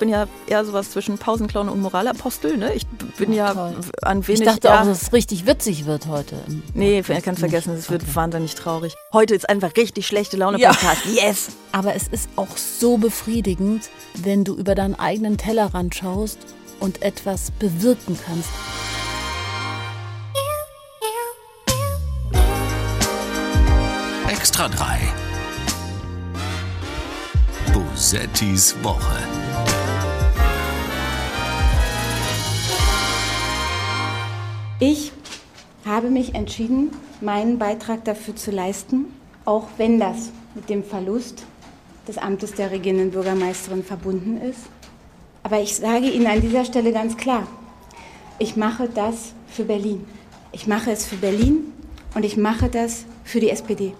bin ja eher sowas zwischen Pausenclown und Moralapostel. Ne? Ich bin ja Toll. an wenig... Ich dachte ja, auch, dass es richtig witzig wird heute. Nee, kannst vergessen, es wird wahnsinnig traurig. Heute ist einfach richtig schlechte Laune-Podcast. Yes! Aber es ist auch so befriedigend, wenn du über deinen eigenen Tellerrand schaust und etwas bewirken kannst. Extra 3. Bosettis Woche. Ich habe mich entschieden, meinen Beitrag dafür zu leisten, auch wenn das mit dem Verlust des Amtes der regierenden Bürgermeisterin verbunden ist. Aber ich sage Ihnen an dieser Stelle ganz klar, ich mache das für Berlin. Ich mache es für Berlin und ich mache das für die SPD.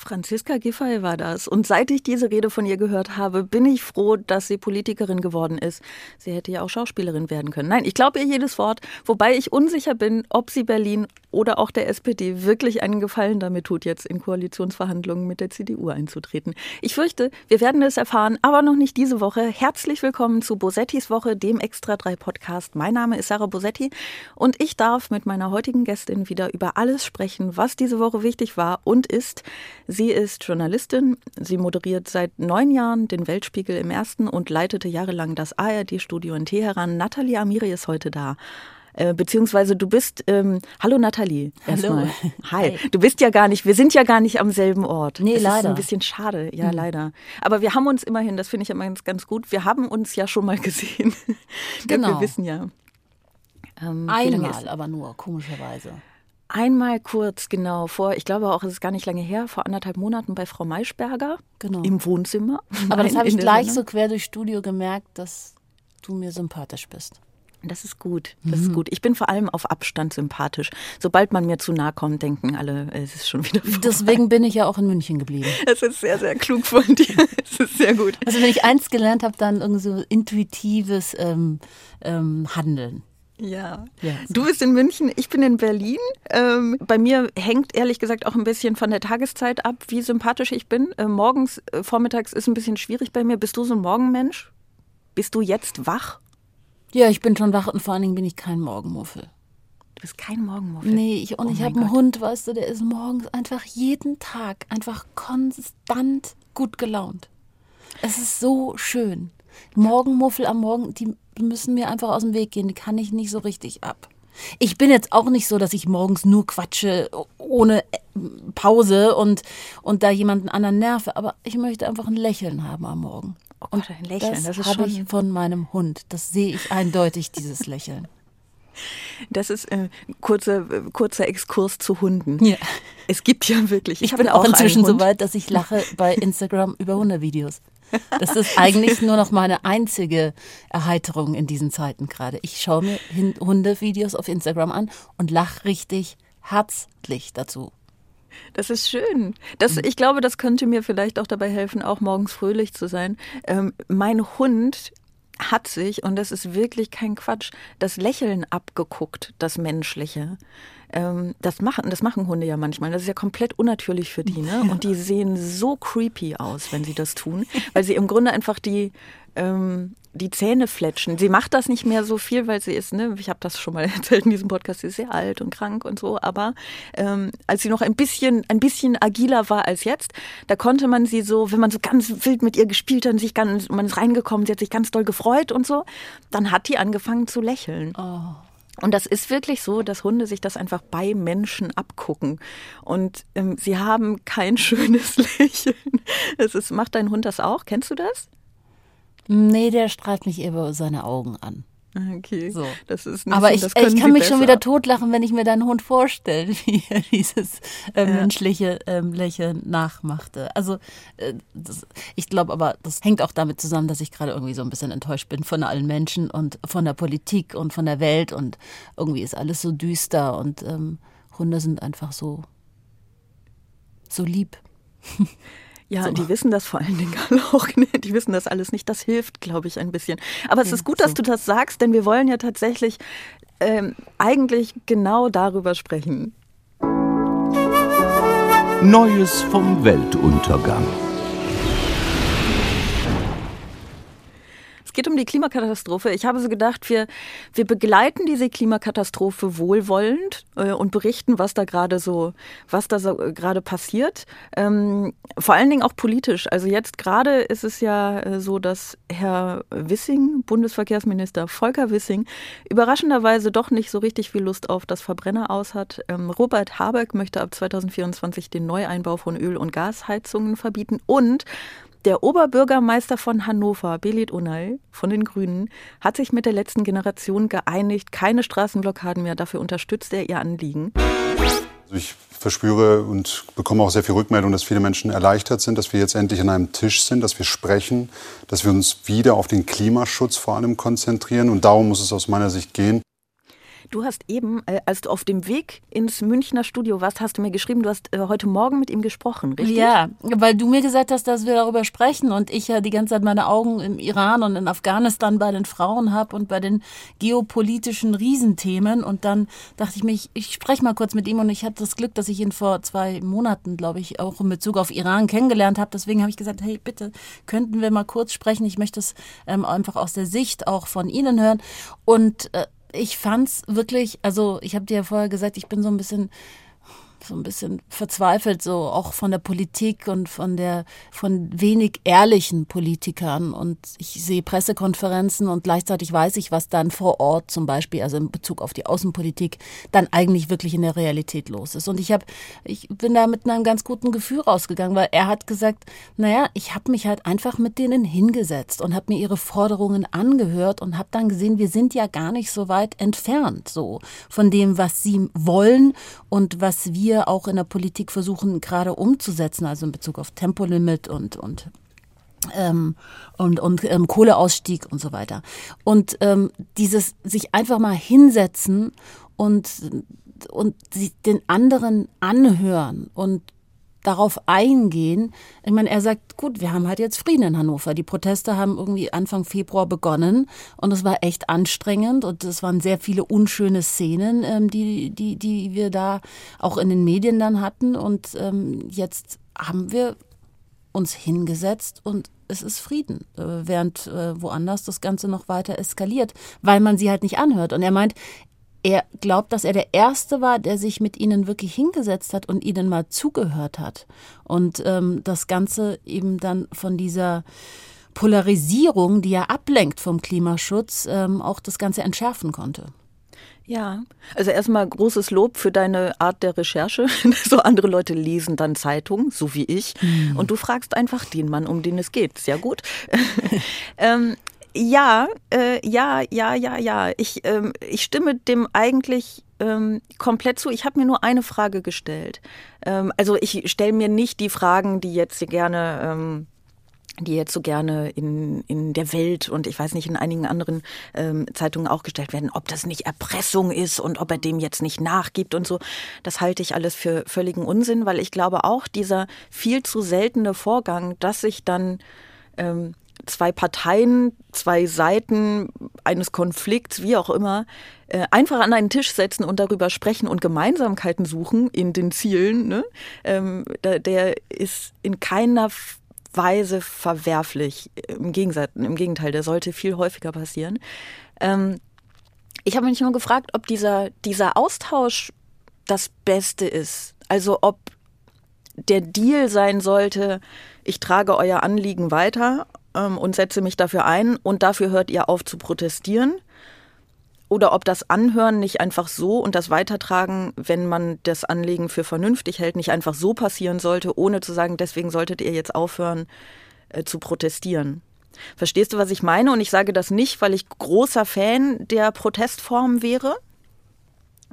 Franziska Giffey war das. Und seit ich diese Rede von ihr gehört habe, bin ich froh, dass sie Politikerin geworden ist. Sie hätte ja auch Schauspielerin werden können. Nein, ich glaube ihr jedes Wort, wobei ich unsicher bin, ob sie Berlin oder auch der SPD wirklich einen Gefallen damit tut, jetzt in Koalitionsverhandlungen mit der CDU einzutreten. Ich fürchte, wir werden es erfahren, aber noch nicht diese Woche. Herzlich willkommen zu Bosettis Woche, dem Extra 3 Podcast. Mein Name ist Sarah Bosetti und ich darf mit meiner heutigen Gästin wieder über alles sprechen, was diese Woche wichtig war und ist. Sie ist Journalistin. Sie moderiert seit neun Jahren den Weltspiegel im ersten und leitete jahrelang das ARD-Studio in Teheran. Nathalie Amiri ist heute da. Äh, beziehungsweise du bist, ähm, hallo Nathalie. Hallo. Hi. Du bist ja gar nicht, wir sind ja gar nicht am selben Ort. Nee, das ist leider. ein bisschen schade, ja, leider. Aber wir haben uns immerhin, das finde ich immer ganz, ganz gut, wir haben uns ja schon mal gesehen. Genau. wir wissen ja. Ähm, ist- Einmal aber nur, komischerweise. Einmal kurz, genau, vor, ich glaube auch, es ist gar nicht lange her, vor anderthalb Monaten bei Frau Maischberger Genau. im Wohnzimmer. Aber das Nein, habe ich gleich Sendung. so quer durchs Studio gemerkt, dass du mir sympathisch bist. Das ist gut, das ist gut. Ich bin vor allem auf Abstand sympathisch. Sobald man mir zu nahe kommt, denken alle, es ist schon wieder vorbei. Deswegen bin ich ja auch in München geblieben. Das ist sehr, sehr klug von dir. Es ist sehr gut. Also wenn ich eins gelernt habe, dann irgendwie so intuitives ähm, ähm, Handeln. Ja. So. Du bist in München, ich bin in Berlin. Ähm, bei mir hängt ehrlich gesagt auch ein bisschen von der Tageszeit ab, wie sympathisch ich bin. Äh, morgens, äh, vormittags ist ein bisschen schwierig bei mir. Bist du so ein Morgenmensch? Bist du jetzt wach? Ja, ich bin schon wach und vor allen Dingen bin ich kein Morgenmuffel. Du bist kein Morgenmuffel. Nee, ich, und Oh ich habe einen. Hund, weißt du, der ist morgens einfach jeden Tag einfach konstant gut gelaunt. Es ist so schön. Morgenmuffel am Morgen, die müssen mir einfach aus dem Weg gehen, die kann ich nicht so richtig ab. Ich bin jetzt auch nicht so, dass ich morgens nur quatsche ohne äh, Pause und, und da jemanden anderen nerve, aber ich möchte einfach ein Lächeln haben am Morgen. Oh Gott, ein Lächeln, das, das ist habe ich von meinem Hund. Das sehe ich eindeutig, dieses Lächeln. Das ist äh, kurzer, äh, kurzer Exkurs zu Hunden. Ja. Es gibt ja wirklich. Ich habe bin auch inzwischen so weit, dass ich lache bei Instagram über Hundevideos. Das ist eigentlich nur noch meine einzige Erheiterung in diesen Zeiten gerade. Ich schaue mir Hundevideos auf Instagram an und lache richtig herzlich dazu. Das ist schön. Das, ich glaube, das könnte mir vielleicht auch dabei helfen, auch morgens fröhlich zu sein. Ähm, mein Hund hat sich, und das ist wirklich kein Quatsch, das Lächeln abgeguckt, das Menschliche. Ähm, das, machen, das machen Hunde ja manchmal. Das ist ja komplett unnatürlich für die. Ne? Und die sehen so creepy aus, wenn sie das tun, weil sie im Grunde einfach die, ähm, die Zähne fletschen. Sie macht das nicht mehr so viel, weil sie ist, ne, ich habe das schon mal erzählt in diesem Podcast, sie ist sehr alt und krank und so, aber ähm, als sie noch ein bisschen, ein bisschen agiler war als jetzt, da konnte man sie so, wenn man so ganz wild mit ihr gespielt hat und sich ganz, man ist reingekommen, sie hat sich ganz doll gefreut und so, dann hat die angefangen zu lächeln. Und das ist wirklich so, dass Hunde sich das einfach bei Menschen abgucken. Und ähm, sie haben kein schönes Lächeln. Es ist, macht dein Hund das auch? Kennst du das? Nee, der strahlt mich eher über seine Augen an. Okay. So. Das ist ein Aber ich, ich kann sie mich schon besser. wieder totlachen, wenn ich mir deinen Hund vorstelle, wie er dieses äh, menschliche ähm, Lächeln nachmachte. Also äh, das, ich glaube aber, das hängt auch damit zusammen, dass ich gerade irgendwie so ein bisschen enttäuscht bin von allen Menschen und von der Politik und von der Welt und irgendwie ist alles so düster und ähm, Hunde sind einfach so so lieb. Ja, So. die wissen das vor allen Dingen auch. Ne? Die wissen das alles nicht. Das hilft, glaube ich, ein bisschen. Aber es ist gut, dass so. du das sagst, denn wir wollen ja tatsächlich ähm, eigentlich genau darüber sprechen. Neues vom Weltuntergang. Es geht um die Klimakatastrophe. Ich habe so gedacht, wir, wir begleiten diese Klimakatastrophe wohlwollend äh, und berichten, was da gerade so, was da so äh, gerade passiert. Ähm, vor allen Dingen auch politisch. Also jetzt gerade ist es ja äh, so, dass Herr Wissing, Bundesverkehrsminister Volker Wissing, überraschenderweise doch nicht so richtig viel Lust auf das Verbrenner aus hat. Ähm, Robert Habeck möchte ab 2024 den Neueinbau von Öl- und Gasheizungen verbieten und der Oberbürgermeister von Hannover, Belit Unal von den Grünen, hat sich mit der letzten Generation geeinigt, keine Straßenblockaden mehr. Dafür unterstützt er ihr Anliegen. Also ich verspüre und bekomme auch sehr viel Rückmeldung, dass viele Menschen erleichtert sind, dass wir jetzt endlich an einem Tisch sind, dass wir sprechen, dass wir uns wieder auf den Klimaschutz vor allem konzentrieren. Und darum muss es aus meiner Sicht gehen. Du hast eben, äh, als du auf dem Weg ins Münchner Studio warst, hast du mir geschrieben, du hast äh, heute Morgen mit ihm gesprochen, richtig? Ja, weil du mir gesagt hast, dass wir darüber sprechen und ich ja die ganze Zeit meine Augen im Iran und in Afghanistan bei den Frauen habe und bei den geopolitischen Riesenthemen. Und dann dachte ich mir, ich, ich spreche mal kurz mit ihm und ich hatte das Glück, dass ich ihn vor zwei Monaten, glaube ich, auch in Bezug auf Iran kennengelernt habe. Deswegen habe ich gesagt, hey, bitte, könnten wir mal kurz sprechen? Ich möchte es ähm, einfach aus der Sicht auch von Ihnen hören. Und äh, ich fand's wirklich, also ich habe dir ja vorher gesagt, ich bin so ein bisschen so ein bisschen verzweifelt, so auch von der Politik und von der, von wenig ehrlichen Politikern. Und ich sehe Pressekonferenzen und gleichzeitig weiß ich, was dann vor Ort zum Beispiel, also in Bezug auf die Außenpolitik, dann eigentlich wirklich in der Realität los ist. Und ich habe, ich bin da mit einem ganz guten Gefühl rausgegangen, weil er hat gesagt, naja, ich habe mich halt einfach mit denen hingesetzt und habe mir ihre Forderungen angehört und habe dann gesehen, wir sind ja gar nicht so weit entfernt, so von dem, was sie wollen und was wir wir auch in der Politik versuchen gerade umzusetzen, also in Bezug auf Tempolimit und, und ähm, und, und ähm, Kohleausstieg und so weiter. Und ähm, dieses sich einfach mal hinsetzen und, und den anderen anhören und darauf eingehen. Ich meine, er sagt, gut, wir haben halt jetzt Frieden in Hannover. Die Proteste haben irgendwie Anfang Februar begonnen und es war echt anstrengend und es waren sehr viele unschöne Szenen, ähm, die, die, die wir da auch in den Medien dann hatten. Und ähm, jetzt haben wir uns hingesetzt und es ist Frieden, äh, während äh, woanders das Ganze noch weiter eskaliert, weil man sie halt nicht anhört. Und er meint, er glaubt, dass er der Erste war, der sich mit ihnen wirklich hingesetzt hat und ihnen mal zugehört hat. Und ähm, das Ganze eben dann von dieser Polarisierung, die ja ablenkt vom Klimaschutz, ähm, auch das Ganze entschärfen konnte. Ja, also erstmal großes Lob für deine Art der Recherche. so andere Leute lesen dann Zeitungen, so wie ich, mhm. und du fragst einfach den Mann, um den es geht. Sehr gut. ähm, ja, äh, ja, ja, ja, ja. Ich, ähm, ich stimme dem eigentlich ähm, komplett zu. Ich habe mir nur eine Frage gestellt. Ähm, also ich stelle mir nicht die Fragen, die jetzt gerne ähm, die jetzt so gerne in, in der Welt und ich weiß nicht, in einigen anderen ähm, Zeitungen auch gestellt werden, ob das nicht Erpressung ist und ob er dem jetzt nicht nachgibt und so. Das halte ich alles für völligen Unsinn, weil ich glaube auch dieser viel zu seltene Vorgang, dass sich dann ähm, zwei Parteien, zwei Seiten eines Konflikts, wie auch immer, äh, einfach an einen Tisch setzen und darüber sprechen und Gemeinsamkeiten suchen in den Zielen, ne? ähm, der ist in keiner Weise verwerflich. Im, Gegensatz, Im Gegenteil, der sollte viel häufiger passieren. Ähm, ich habe mich nur gefragt, ob dieser, dieser Austausch das Beste ist. Also ob der Deal sein sollte, ich trage euer Anliegen weiter ähm, und setze mich dafür ein und dafür hört ihr auf zu protestieren. Oder ob das Anhören nicht einfach so und das Weitertragen, wenn man das Anliegen für vernünftig hält, nicht einfach so passieren sollte, ohne zu sagen, deswegen solltet ihr jetzt aufhören äh, zu protestieren. Verstehst du, was ich meine? Und ich sage das nicht, weil ich großer Fan der Protestform wäre,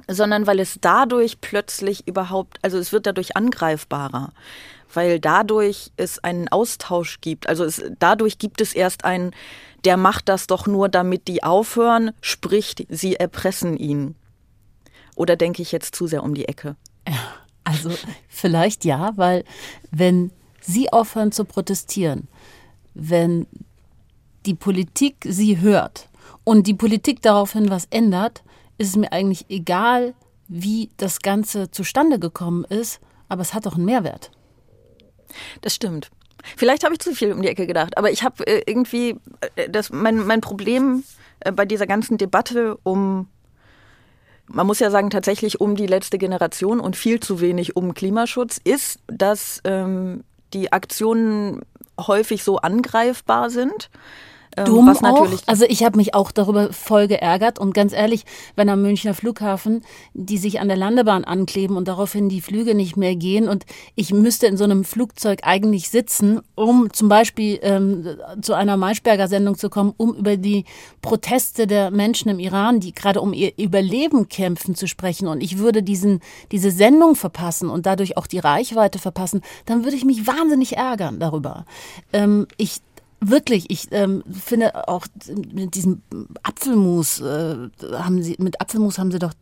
sondern weil es dadurch plötzlich überhaupt, also es wird dadurch angreifbarer weil dadurch es einen Austausch gibt. Also es, dadurch gibt es erst einen, der macht das doch nur, damit die aufhören, spricht, sie erpressen ihn. Oder denke ich jetzt zu sehr um die Ecke? Also vielleicht ja, weil wenn sie aufhören zu protestieren, wenn die Politik sie hört und die Politik daraufhin was ändert, ist es mir eigentlich egal, wie das Ganze zustande gekommen ist, aber es hat doch einen Mehrwert. Das stimmt. Vielleicht habe ich zu viel um die Ecke gedacht, aber ich habe äh, irgendwie äh, das mein mein Problem äh, bei dieser ganzen Debatte um man muss ja sagen, tatsächlich um die letzte Generation und viel zu wenig um Klimaschutz, ist, dass ähm, die Aktionen häufig so angreifbar sind. Ähm, Dumm was natürlich auch. Also ich habe mich auch darüber voll geärgert und ganz ehrlich, wenn am Münchner Flughafen die sich an der Landebahn ankleben und daraufhin die Flüge nicht mehr gehen und ich müsste in so einem Flugzeug eigentlich sitzen, um zum Beispiel ähm, zu einer Maischberger Sendung zu kommen, um über die Proteste der Menschen im Iran, die gerade um ihr Überleben kämpfen, zu sprechen und ich würde diesen diese Sendung verpassen und dadurch auch die Reichweite verpassen, dann würde ich mich wahnsinnig ärgern darüber. Ähm, ich Wirklich, ich ähm, finde auch mit diesem Apfelmus äh, haben sie mit Apfelmus haben sie doch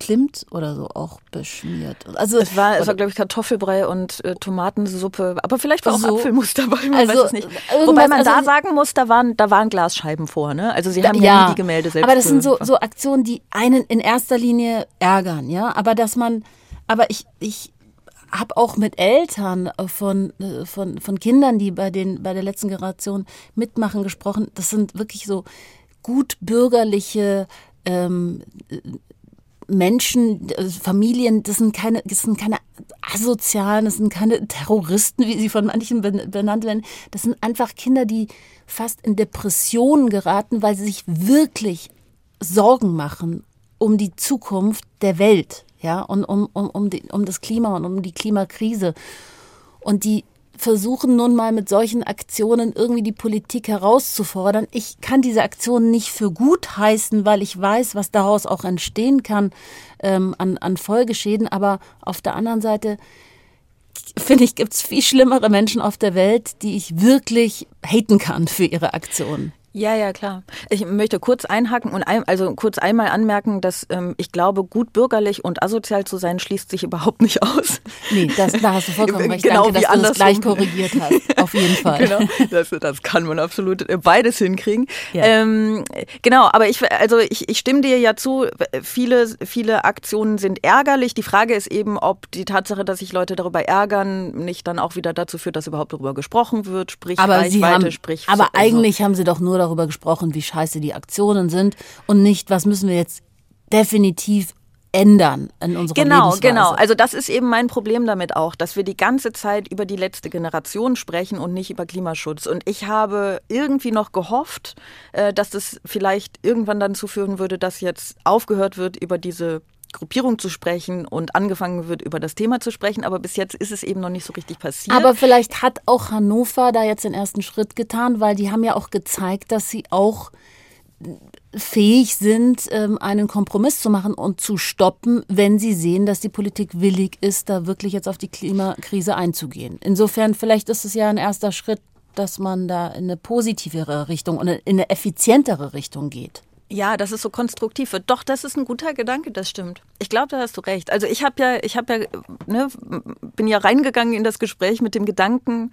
Klimt oder so auch beschmiert. Also es war, es war glaube ich Kartoffelbrei und äh, Tomatensuppe, aber vielleicht war auch So. Apfelmus dabei, man Also, weiß es nicht. irgendwas- Wobei man da also- sagen muss, da waren da waren Glasscheiben vor, ne? Also sie haben ja, nie die Gemälde selbst. Aber das sind so, so Aktionen, die einen in erster Linie ärgern, ja. Aber dass man, aber ich, ich habe auch mit Eltern von, äh, von, von Kindern, die bei, den, bei der letzten Generation mitmachen, gesprochen. Das sind wirklich so gut bürgerliche ähm, Menschen, äh, Familien, das sind keine, das sind keine asozialen, das sind keine Terroristen, wie sie von manchen ben- benannt werden. Das sind einfach Kinder, die fast in Depressionen geraten, weil sie sich wirklich Sorgen machen um die Zukunft der Welt, ja, und um, um, um, die, um das Klima und um die Klimakrise. Und die versuchen nun mal mit solchen Aktionen irgendwie die Politik herauszufordern. Ich kann diese Aktionen nicht für gut heißen, weil ich weiß, was daraus auch entstehen kann ähm, an, an Folgeschäden. Aber auf der anderen Seite finde ich, gibt es viel schlimmere Menschen auf der Welt, die ich wirklich haten kann für ihre Aktionen. Ja, ja, klar. Ich möchte kurz einhaken und ein, also kurz einmal anmerken, dass ähm, ich glaube, gut bürgerlich und asozial zu sein schließt sich überhaupt nicht aus. Nee, das, da hast du vollkommen recht. Genau Danke, wie dass du das gleich korrigiert hast. Auf jeden Fall. Genau, das, das kann man absolut äh, beides hinkriegen. Ja. Ähm, genau, aber ich, also ich, ich stimme dir ja zu, viele, viele Aktionen sind ärgerlich. Die Frage ist eben, ob die Tatsache, dass sich Leute darüber ärgern, nicht dann auch wieder dazu führt, dass überhaupt darüber gesprochen wird, sprich Aber Reichweite, haben, sprich aber so- eigentlich haben sie doch nur darüber gesprochen, wie scheiße die Aktionen sind und nicht, was müssen wir jetzt definitiv ändern in unserer Genau, Lebensweise. genau. Also das ist eben mein Problem damit auch, dass wir die ganze Zeit über die letzte Generation sprechen und nicht über Klimaschutz. Und ich habe irgendwie noch gehofft, äh, dass das vielleicht irgendwann dann zuführen würde, dass jetzt aufgehört wird, über diese Gruppierung zu sprechen und angefangen wird, über das Thema zu sprechen. Aber bis jetzt ist es eben noch nicht so richtig passiert. Aber vielleicht hat auch Hannover da jetzt den ersten Schritt getan, weil die haben ja auch gezeigt, dass sie auch fähig sind, ähm, einen Kompromiss zu machen und zu stoppen, wenn sie sehen, dass die Politik willig ist, da wirklich jetzt auf die Klimakrise einzugehen. Insofern, vielleicht ist es ja ein erster Schritt, dass man da in eine positivere Richtung und in eine effizientere Richtung geht. Ja, dass es so konstruktiv wird. Doch, das ist ein guter Gedanke, das stimmt. Ich glaube, da hast du recht. Also ich habe ja, ich habe ja, ne, bin ja reingegangen in das Gespräch mit dem Gedanken,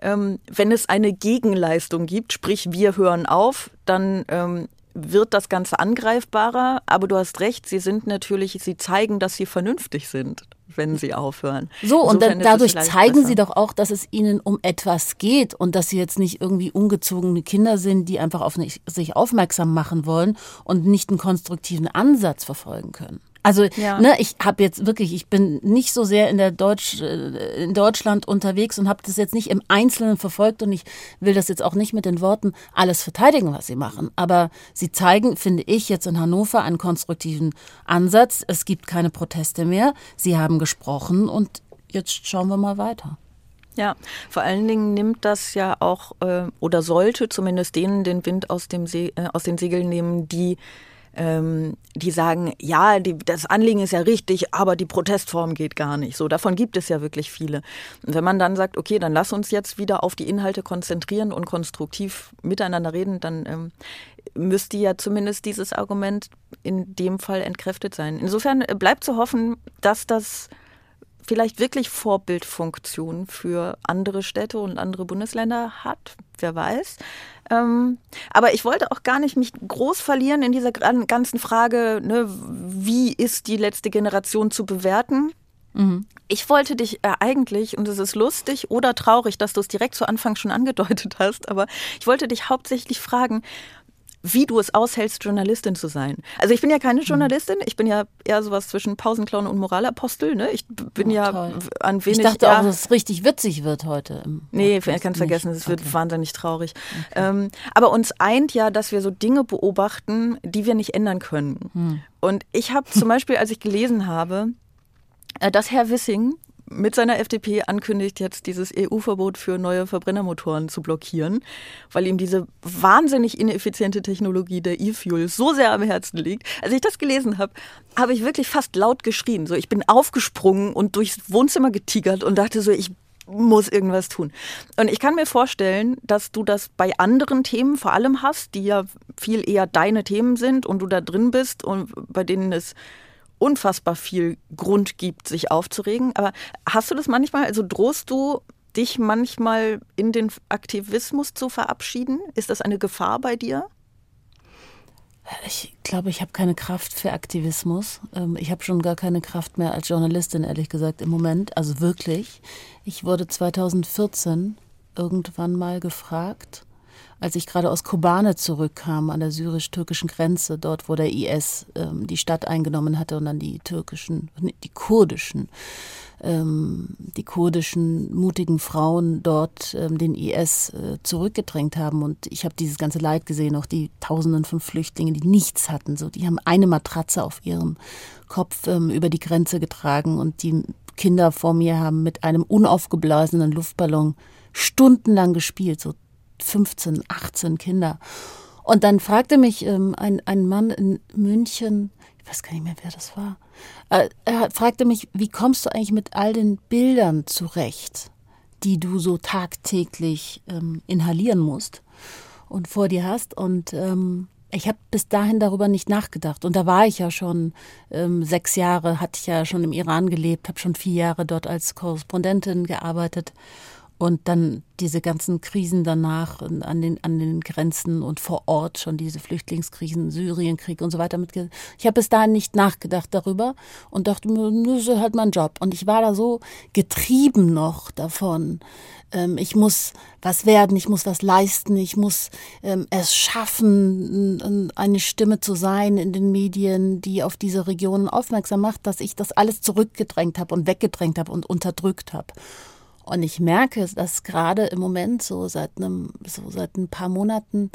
ähm, wenn es eine Gegenleistung gibt, sprich wir hören auf, dann ähm, wird das Ganze angreifbarer. Aber du hast recht, sie sind natürlich, sie zeigen, dass sie vernünftig sind, wenn sie aufhören. So, und dann, dadurch zeigen besser. sie doch auch, dass es ihnen um etwas geht und dass sie jetzt nicht irgendwie ungezogene Kinder sind, die einfach auf nicht, sich aufmerksam machen wollen und nicht einen konstruktiven Ansatz verfolgen können. Also, Ja. ne, ich habe jetzt wirklich, ich bin nicht so sehr in der Deutsch, äh, in Deutschland unterwegs und habe das jetzt nicht im Einzelnen verfolgt und ich will das jetzt auch nicht mit den Worten alles verteidigen, was sie machen. Aber sie zeigen, finde ich, jetzt in Hannover einen konstruktiven Ansatz. Es gibt keine Proteste mehr. Sie haben gesprochen und jetzt schauen wir mal weiter. Ja, vor allen Dingen nimmt das ja auch äh, oder sollte zumindest denen den Wind aus, dem See, äh, aus den Segeln nehmen, die, ähm, die sagen, ja, die, das Anliegen ist ja richtig, aber die Protestform geht gar nicht. So, davon gibt es ja wirklich viele. Und wenn man dann sagt, okay, dann lass uns jetzt wieder auf die Inhalte konzentrieren und konstruktiv miteinander reden, dann ähm, müsste ja zumindest dieses Argument in dem Fall entkräftet sein. Insofern äh, bleibt zu hoffen, dass das vielleicht wirklich Vorbildfunktion für andere Städte und andere Bundesländer hat. Wer weiß. Ähm, aber ich wollte auch gar nicht mich groß verlieren in dieser ganzen Frage, ne, wie ist die letzte Generation zu bewerten? Ich wollte dich äh, eigentlich, und es ist lustig oder traurig, dass du es direkt zu Anfang schon angedeutet hast, aber ich wollte dich hauptsächlich fragen, wie du es aushältst, Journalistin zu sein. Also ich bin ja keine Journalistin, ich bin ja eher sowas zwischen Pausenclown und Moralapostel. Ne? Ich bin Oh, ja toll. an wenig. Ich dachte auch, dass es richtig witzig wird heute. Nee, Podcast. kannst Nicht. vergessen, es wird Okay. wahnsinnig traurig. Ähm, aber uns eint ja, dass wir so Dinge beobachten, die wir nicht ändern können. Hm. Und ich habe zum Beispiel, als ich gelesen habe, äh, dass Herr Wissing mit seiner FDP ankündigt, jetzt dieses EU-Verbot für neue Verbrennermotoren zu blockieren, weil ihm diese wahnsinnig ineffiziente Technologie der E-Fuel so sehr am Herzen liegt. Als ich das gelesen habe, habe ich wirklich fast laut geschrien. So, ich bin aufgesprungen und durchs Wohnzimmer getigert und dachte so, ich muss irgendwas tun. Und ich kann mir vorstellen, dass du das bei anderen Themen vor allem hast, die ja viel eher deine Themen sind und du da drin bist und bei denen es unfassbar viel Grund gibt, sich aufzuregen. Aber hast du das manchmal, also drohst du dich manchmal in den Aktivismus zu verabschieden? Ist das eine Gefahr bei dir? Ich glaube, ich habe keine Kraft für Aktivismus. Ähm, Ich habe schon gar keine Kraft mehr als Journalistin, ehrlich gesagt, im Moment. Also wirklich. Ich wurde 2014 irgendwann mal gefragt, als ich gerade aus Kobane zurückkam, an der syrisch-türkischen Grenze, dort, wo der IS ähm, die Stadt eingenommen hatte und dann die türkischen, die kurdischen ähm, die kurdischen mutigen Frauen dort ähm, den IS äh, zurückgedrängt haben. Und ich habe dieses ganze Leid gesehen, auch die Tausenden von Flüchtlingen, die nichts hatten. So, die haben eine Matratze auf ihrem Kopf ähm, über die Grenze getragen und die Kinder vor mir haben mit einem unaufgeblasenen Luftballon stundenlang gespielt, so 15, 18 Kinder. Und dann fragte mich ähm, ein, ein Mann in München, ich weiß gar nicht mehr, wer das war, äh, er fragte mich, wie kommst du eigentlich mit all den Bildern zurecht, die du so tagtäglich ähm, inhalieren musst und vor dir hast. Und ähm, ich habe bis dahin darüber nicht nachgedacht. Und da war ich ja schon ähm, sechs Jahre, hatte ich ja schon im Iran gelebt, habe schon vier Jahre dort als Korrespondentin gearbeitet. Und dann diese ganzen Krisen danach an den, an den Grenzen und vor Ort schon diese Flüchtlingskrisen, Syrienkrieg und so weiter mitge. Ich habe bis dahin nicht nachgedacht darüber und dachte das ist halt mein Job. Und ich war da so getrieben noch davon. Ähm, ich muss was werden, ich muss was leisten, ich muss ähm, es schaffen, eine Stimme zu sein in den Medien, die auf diese Regionen aufmerksam macht, dass ich das alles zurückgedrängt habe und weggedrängt habe und unterdrückt habe. Und ich merke, dass gerade im Moment, so seit einem, so seit ein paar Monaten,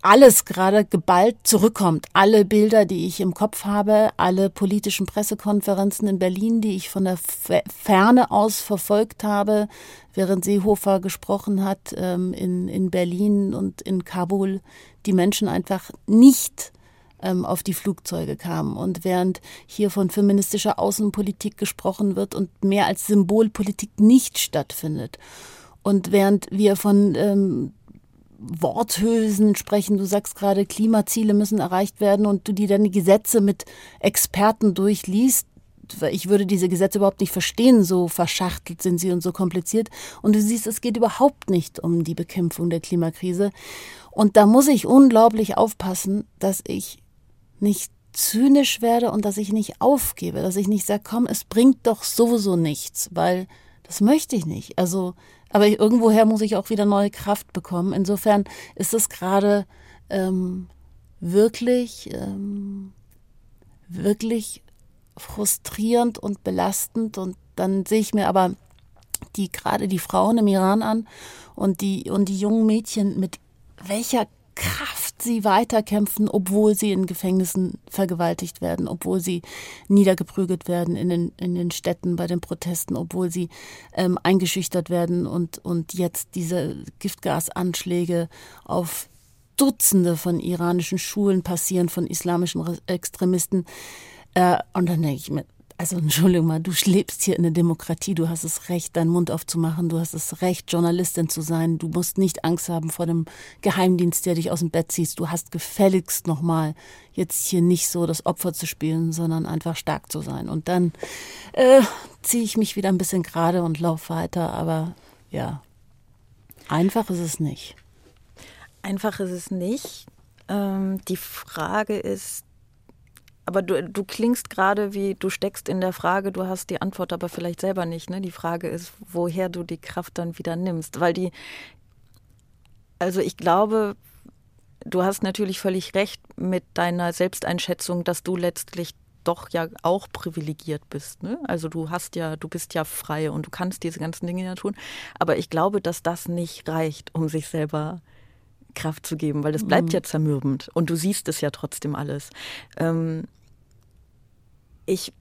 alles gerade geballt zurückkommt. Alle Bilder, die ich im Kopf habe, alle politischen Pressekonferenzen in Berlin, die ich von der Fe- Ferne aus verfolgt habe, während Seehofer gesprochen hat ähm, in, in Berlin und in Kabul, die Menschen einfach nicht auf die Flugzeuge kamen. Und während hier von feministischer Außenpolitik gesprochen wird und mehr als Symbolpolitik nicht stattfindet. Und während wir von ähm, Worthülsen sprechen, du sagst gerade, Klimaziele müssen erreicht werden und du dir dann die Gesetze mit Experten durchliest, ich würde diese Gesetze überhaupt nicht verstehen, so verschachtelt sind sie und so kompliziert. Und du siehst, es geht überhaupt nicht um die Bekämpfung der Klimakrise. Und da muss ich unglaublich aufpassen, dass ich nicht zynisch werde und dass ich nicht aufgebe, dass ich nicht sage, komm, es bringt doch sowieso nichts, weil das möchte ich nicht. Also, aber irgendwoher muss ich auch wieder neue Kraft bekommen. Insofern ist es gerade ähm, wirklich, ähm, wirklich frustrierend und belastend. Und dann sehe ich mir aber die gerade die Frauen im Iran an und die und die jungen Mädchen mit welcher Kraft sie weiterkämpfen, obwohl sie in Gefängnissen vergewaltigt werden, obwohl sie niedergeprügelt werden in den, in den Städten bei den Protesten, obwohl sie ähm, eingeschüchtert werden und, und jetzt diese Giftgasanschläge auf Dutzende von iranischen Schulen passieren, von islamischen Re- Extremisten. Äh, und dann denke ich mir, also Entschuldigung mal, du lebst hier in der Demokratie, du hast das Recht, deinen Mund aufzumachen, du hast das Recht, Journalistin zu sein, du musst nicht Angst haben vor dem Geheimdienst, der dich aus dem Bett zieht. Du hast gefälligst nochmal jetzt hier nicht so das Opfer zu spielen, sondern einfach stark zu sein. Und dann äh, ziehe ich mich wieder ein bisschen gerade und laufe weiter, aber ja, einfach ist es nicht. Einfach ist es nicht. Ähm, die Frage ist, aber du, du klingst gerade wie, du steckst in der Frage, du hast die Antwort aber vielleicht selber nicht. Ne? Die Frage ist, woher du die Kraft dann wieder nimmst. Weil die, also ich glaube, du hast natürlich völlig recht mit deiner Selbsteinschätzung, dass du letztlich doch ja auch privilegiert bist. Ne? Also du hast ja, du bist ja frei und du kannst diese ganzen Dinge ja tun. Aber ich glaube, dass das nicht reicht, um sich selber Kraft zu geben, weil das bleibt mhm. ja zermürbend und du siehst es ja trotzdem alles. Ähm, ich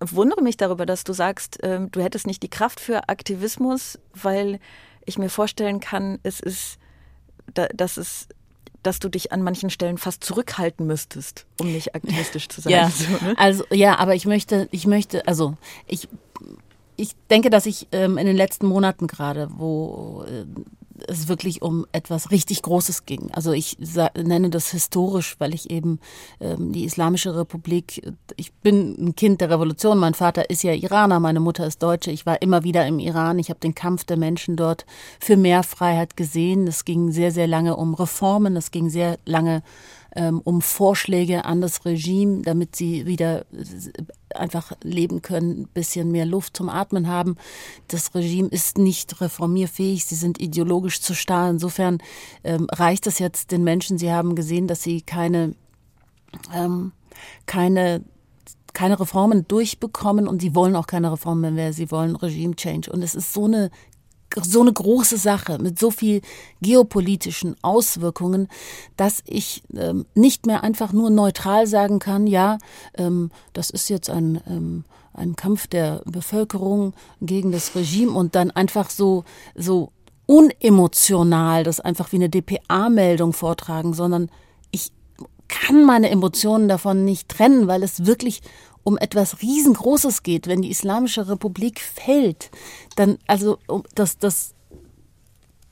wundere mich darüber, dass du sagst, ähm, du hättest nicht die Kraft für Aktivismus, weil ich mir vorstellen kann, es ist, da, dass es dass du dich an manchen Stellen fast zurückhalten müsstest, um nicht aktivistisch zu sein. Ja, so, ne? also ja, aber ich möchte, ich möchte, also ich, ich denke, dass ich ähm, in den letzten Monaten gerade, wo äh, es wirklich um etwas richtig Großes ging. Also ich nenne das historisch, weil ich eben ähm, die Islamische Republik, ich bin ein Kind der Revolution, mein Vater ist ja Iraner, meine Mutter ist Deutsche, ich war immer wieder im Iran, ich habe den Kampf der Menschen dort für mehr Freiheit gesehen. Es ging sehr, sehr lange um Reformen, es ging sehr lange ähm, um Vorschläge an das Regime, damit sie wieder einfach leben können, ein bisschen mehr Luft zum Atmen haben. Das Regime ist nicht reformierfähig, sie sind ideologisch zu starr. Insofern ähm, reicht es jetzt den Menschen, sie haben gesehen, dass sie keine, ähm, keine keine Reformen durchbekommen und sie wollen auch keine Reformen mehr, sie wollen Regime Change. Und es ist so eine so eine große Sache mit so viel geopolitischen Auswirkungen, dass ich ähm, nicht mehr einfach nur neutral sagen kann, ja, ähm, das ist jetzt ein, ähm, ein Kampf der Bevölkerung gegen das Regime und dann einfach so, so unemotional das einfach wie eine DPA-Meldung vortragen, sondern ich kann meine Emotionen davon nicht trennen, weil es wirklich um etwas riesengroßes geht, wenn die Islamische Republik fällt, dann also das das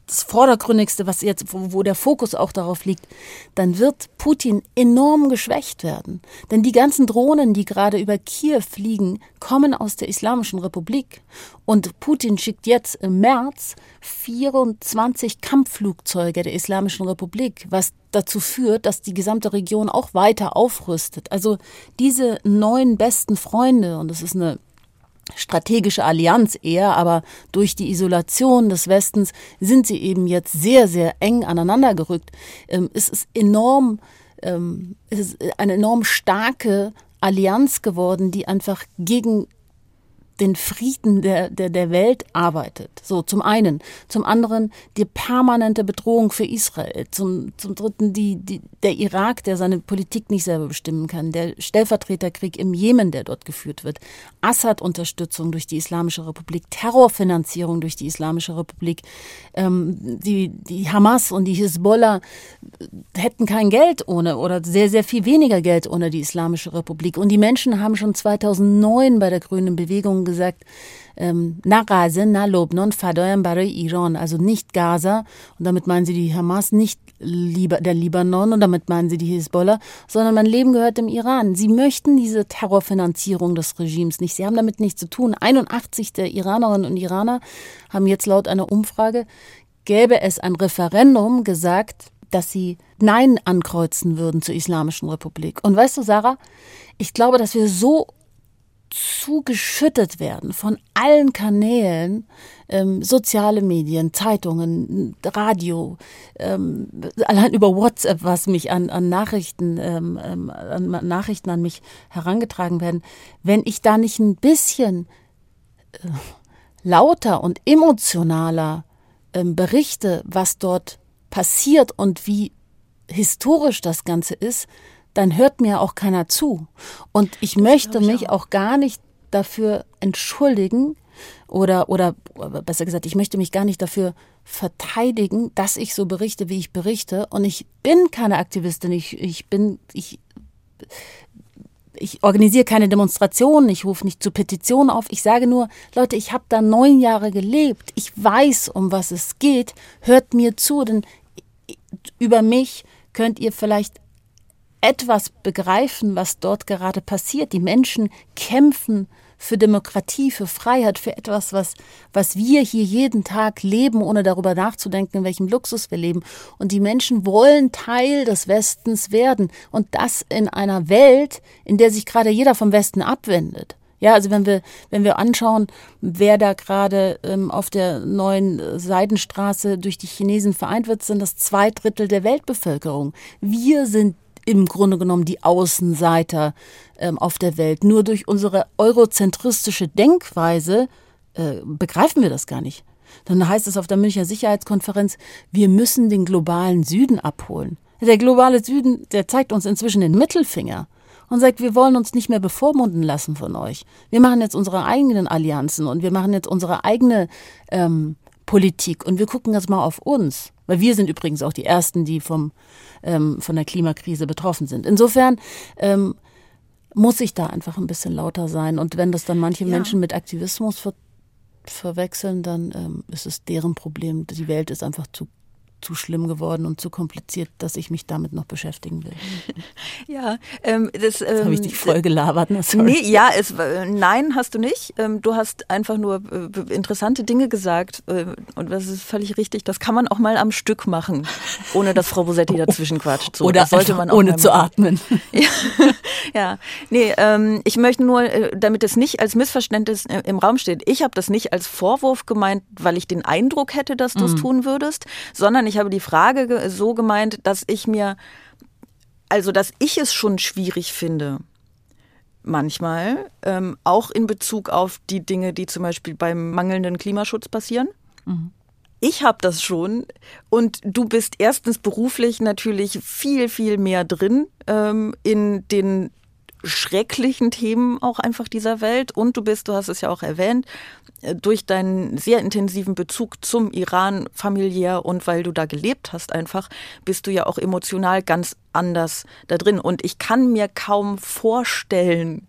das Vordergründigste, was jetzt, wo, wo der Fokus auch darauf liegt, dann wird Putin enorm geschwächt werden. Denn die ganzen Drohnen, die gerade über Kiew fliegen, kommen aus der Islamischen Republik. Und Putin schickt jetzt im März 24 Kampfflugzeuge der Islamischen Republik, was dazu führt, dass die gesamte Region auch weiter aufrüstet. Also diese neuen besten Freunde, und das ist eine strategische Allianz eher, aber durch die Isolation des Westens sind sie eben jetzt sehr, sehr eng aneinander gerückt. Ähm, es ist enorm, ähm, es ist eine enorm starke Allianz geworden, die einfach gegen den Frieden der, der, der Welt arbeitet. So, zum einen. Zum anderen die permanente Bedrohung für Israel. Zum, zum dritten die, die, der Irak, der seine Politik nicht selber bestimmen kann. Der Stellvertreterkrieg im Jemen, der dort geführt wird. Assad-Unterstützung durch die Islamische Republik. Terrorfinanzierung durch die Islamische Republik. Ähm, die, die Hamas und die Hisbollah hätten kein Geld ohne oder sehr, sehr viel weniger Geld ohne die Islamische Republik. Und die Menschen haben schon 2009 bei der Grünen Bewegung gesagt, ähm, na Gaza, na Lobnon, Iran, also nicht Gaza. Und damit meinen sie die Hamas, nicht der Libanon und damit meinen sie die Hisbollah, sondern mein Leben gehört dem Iran. Sie möchten diese Terrorfinanzierung des Regimes nicht. Sie haben damit nichts zu tun. 81 der Iranerinnen und Iraner haben jetzt laut einer Umfrage, gäbe es ein Referendum, gesagt, dass sie Nein ankreuzen würden zur Islamischen Republik. Und weißt du, Sarah, ich glaube, dass wir so zugeschüttet werden von allen Kanälen, ähm, soziale Medien, Zeitungen, Radio, ähm, allein über WhatsApp, was mich an, an Nachrichten, ähm, ähm an Nachrichten an mich herangetragen werden, wenn ich da nicht ein bisschen äh, lauter und emotionaler ähm, berichte, was dort passiert und wie historisch das Ganze ist, dann hört mir auch keiner zu. Und ich das möchte ich mich auch. auch gar nicht dafür entschuldigen oder, oder besser gesagt, ich möchte mich gar nicht dafür verteidigen, dass ich so berichte, wie ich berichte. Und ich bin keine Aktivistin. Ich, ich bin, ich, ich organisiere keine Demonstrationen, ich rufe nicht zu Petitionen auf. Ich sage nur, Leute, ich habe da neun Jahre gelebt. Ich weiß, um was es geht. Hört mir zu, denn über mich könnt ihr vielleicht etwas begreifen, was dort gerade passiert. Die Menschen kämpfen für Demokratie, für Freiheit, für etwas, was, was wir hier jeden Tag leben, ohne darüber nachzudenken, in welchem Luxus wir leben. Und die Menschen wollen Teil des Westens werden. Und das in einer Welt, in der sich gerade jeder vom Westen abwendet. Ja, also wenn wir, wenn wir anschauen, wer da gerade ähm, auf der neuen Seidenstraße durch die Chinesen vereint wird, sind das zwei Drittel der Weltbevölkerung. Wir sind im Grunde genommen die Außenseiter ähm, auf der Welt. Nur durch unsere eurozentristische Denkweise äh, begreifen wir das gar nicht. Dann heißt es auf der Münchner Sicherheitskonferenz, wir müssen den globalen Süden abholen. Der globale Süden, der zeigt uns inzwischen den Mittelfinger und sagt, wir wollen uns nicht mehr bevormunden lassen von euch. Wir machen jetzt unsere eigenen Allianzen und wir machen jetzt unsere eigene ähm, Politik und wir gucken jetzt mal auf uns. Weil wir sind übrigens auch die Ersten, die vom, ähm, von der Klimakrise betroffen sind. Insofern ähm, muss ich da einfach ein bisschen lauter sein. Und wenn das dann manche ja. Menschen mit Aktivismus ver verwechseln, dann ähm, ist es deren Problem. Die Welt ist einfach zu zu schlimm geworden und zu kompliziert, dass ich mich damit noch beschäftigen will. Ja, ähm, das, ähm, habe ich dich voll gelabert. Ne? Sorry. Nee, ja, es, äh, nein, hast du nicht. Ähm, du hast einfach nur äh, interessante Dinge gesagt äh, und das ist völlig richtig. Das kann man auch mal am Stück machen, ohne dass Frau Bosetti dazwischen quatscht. So, Oder sollte man auch ohne zu atmen. Ja, ja. nee, ähm, ich möchte nur, damit es nicht als Missverständnis im Raum steht. Ich habe das nicht als Vorwurf gemeint, weil ich den Eindruck hätte, dass du es mhm. tun würdest, sondern ich habe die Frage so gemeint, dass ich mir, also dass ich es schon schwierig finde, manchmal, ähm, auch in Bezug auf die Dinge, die zum Beispiel beim mangelnden Klimaschutz passieren. Mhm. Ich habe das schon und du bist erstens beruflich natürlich viel, viel mehr drin ähm, in den schrecklichen Themen auch einfach dieser Welt. Und du bist, du hast es ja auch erwähnt, äh, durch deinen sehr intensiven Bezug zum Iran familiär und weil du da gelebt hast einfach, bist du ja auch emotional ganz anders da drin. Und ich kann mir kaum vorstellen,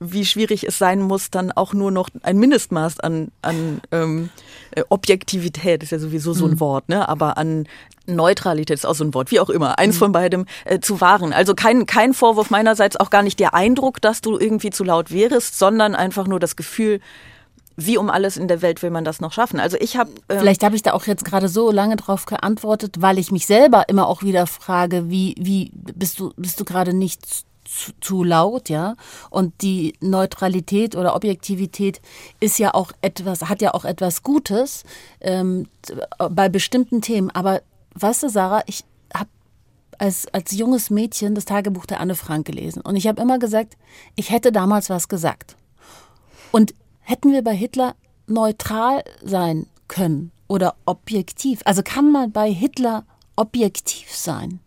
wie schwierig es sein muss, dann auch nur noch ein Mindestmaß an, an ähm, äh, Objektivität, ist ja sowieso so ein mhm. Wort, ne? aber an Neutralität ist auch so ein Wort, wie auch immer, eins mhm. von beidem äh, zu wahren. Also kein, kein Vorwurf meinerseits, auch gar nicht der Eindruck, dass du irgendwie zu laut wärst, sondern einfach nur das Gefühl, wie um alles in der Welt will man das noch schaffen? Also ich habe ähm vielleicht habe ich da auch jetzt gerade so lange drauf geantwortet, weil ich mich selber immer auch wieder frage, wie wie bist du bist du gerade nicht zu, zu, laut, ja. Und die Neutralität oder Objektivität ist ja auch etwas, hat ja auch etwas Gutes ähm, bei bestimmten Themen. Aber weißt du, Sarah, ich habe als, als junges Mädchen das Tagebuch der Anne Frank gelesen. Und ich habe immer gesagt, ich hätte damals was gesagt. Und hätten wir bei Hitler neutral sein können oder objektiv? Also kann man bei Hitler objektiv sein?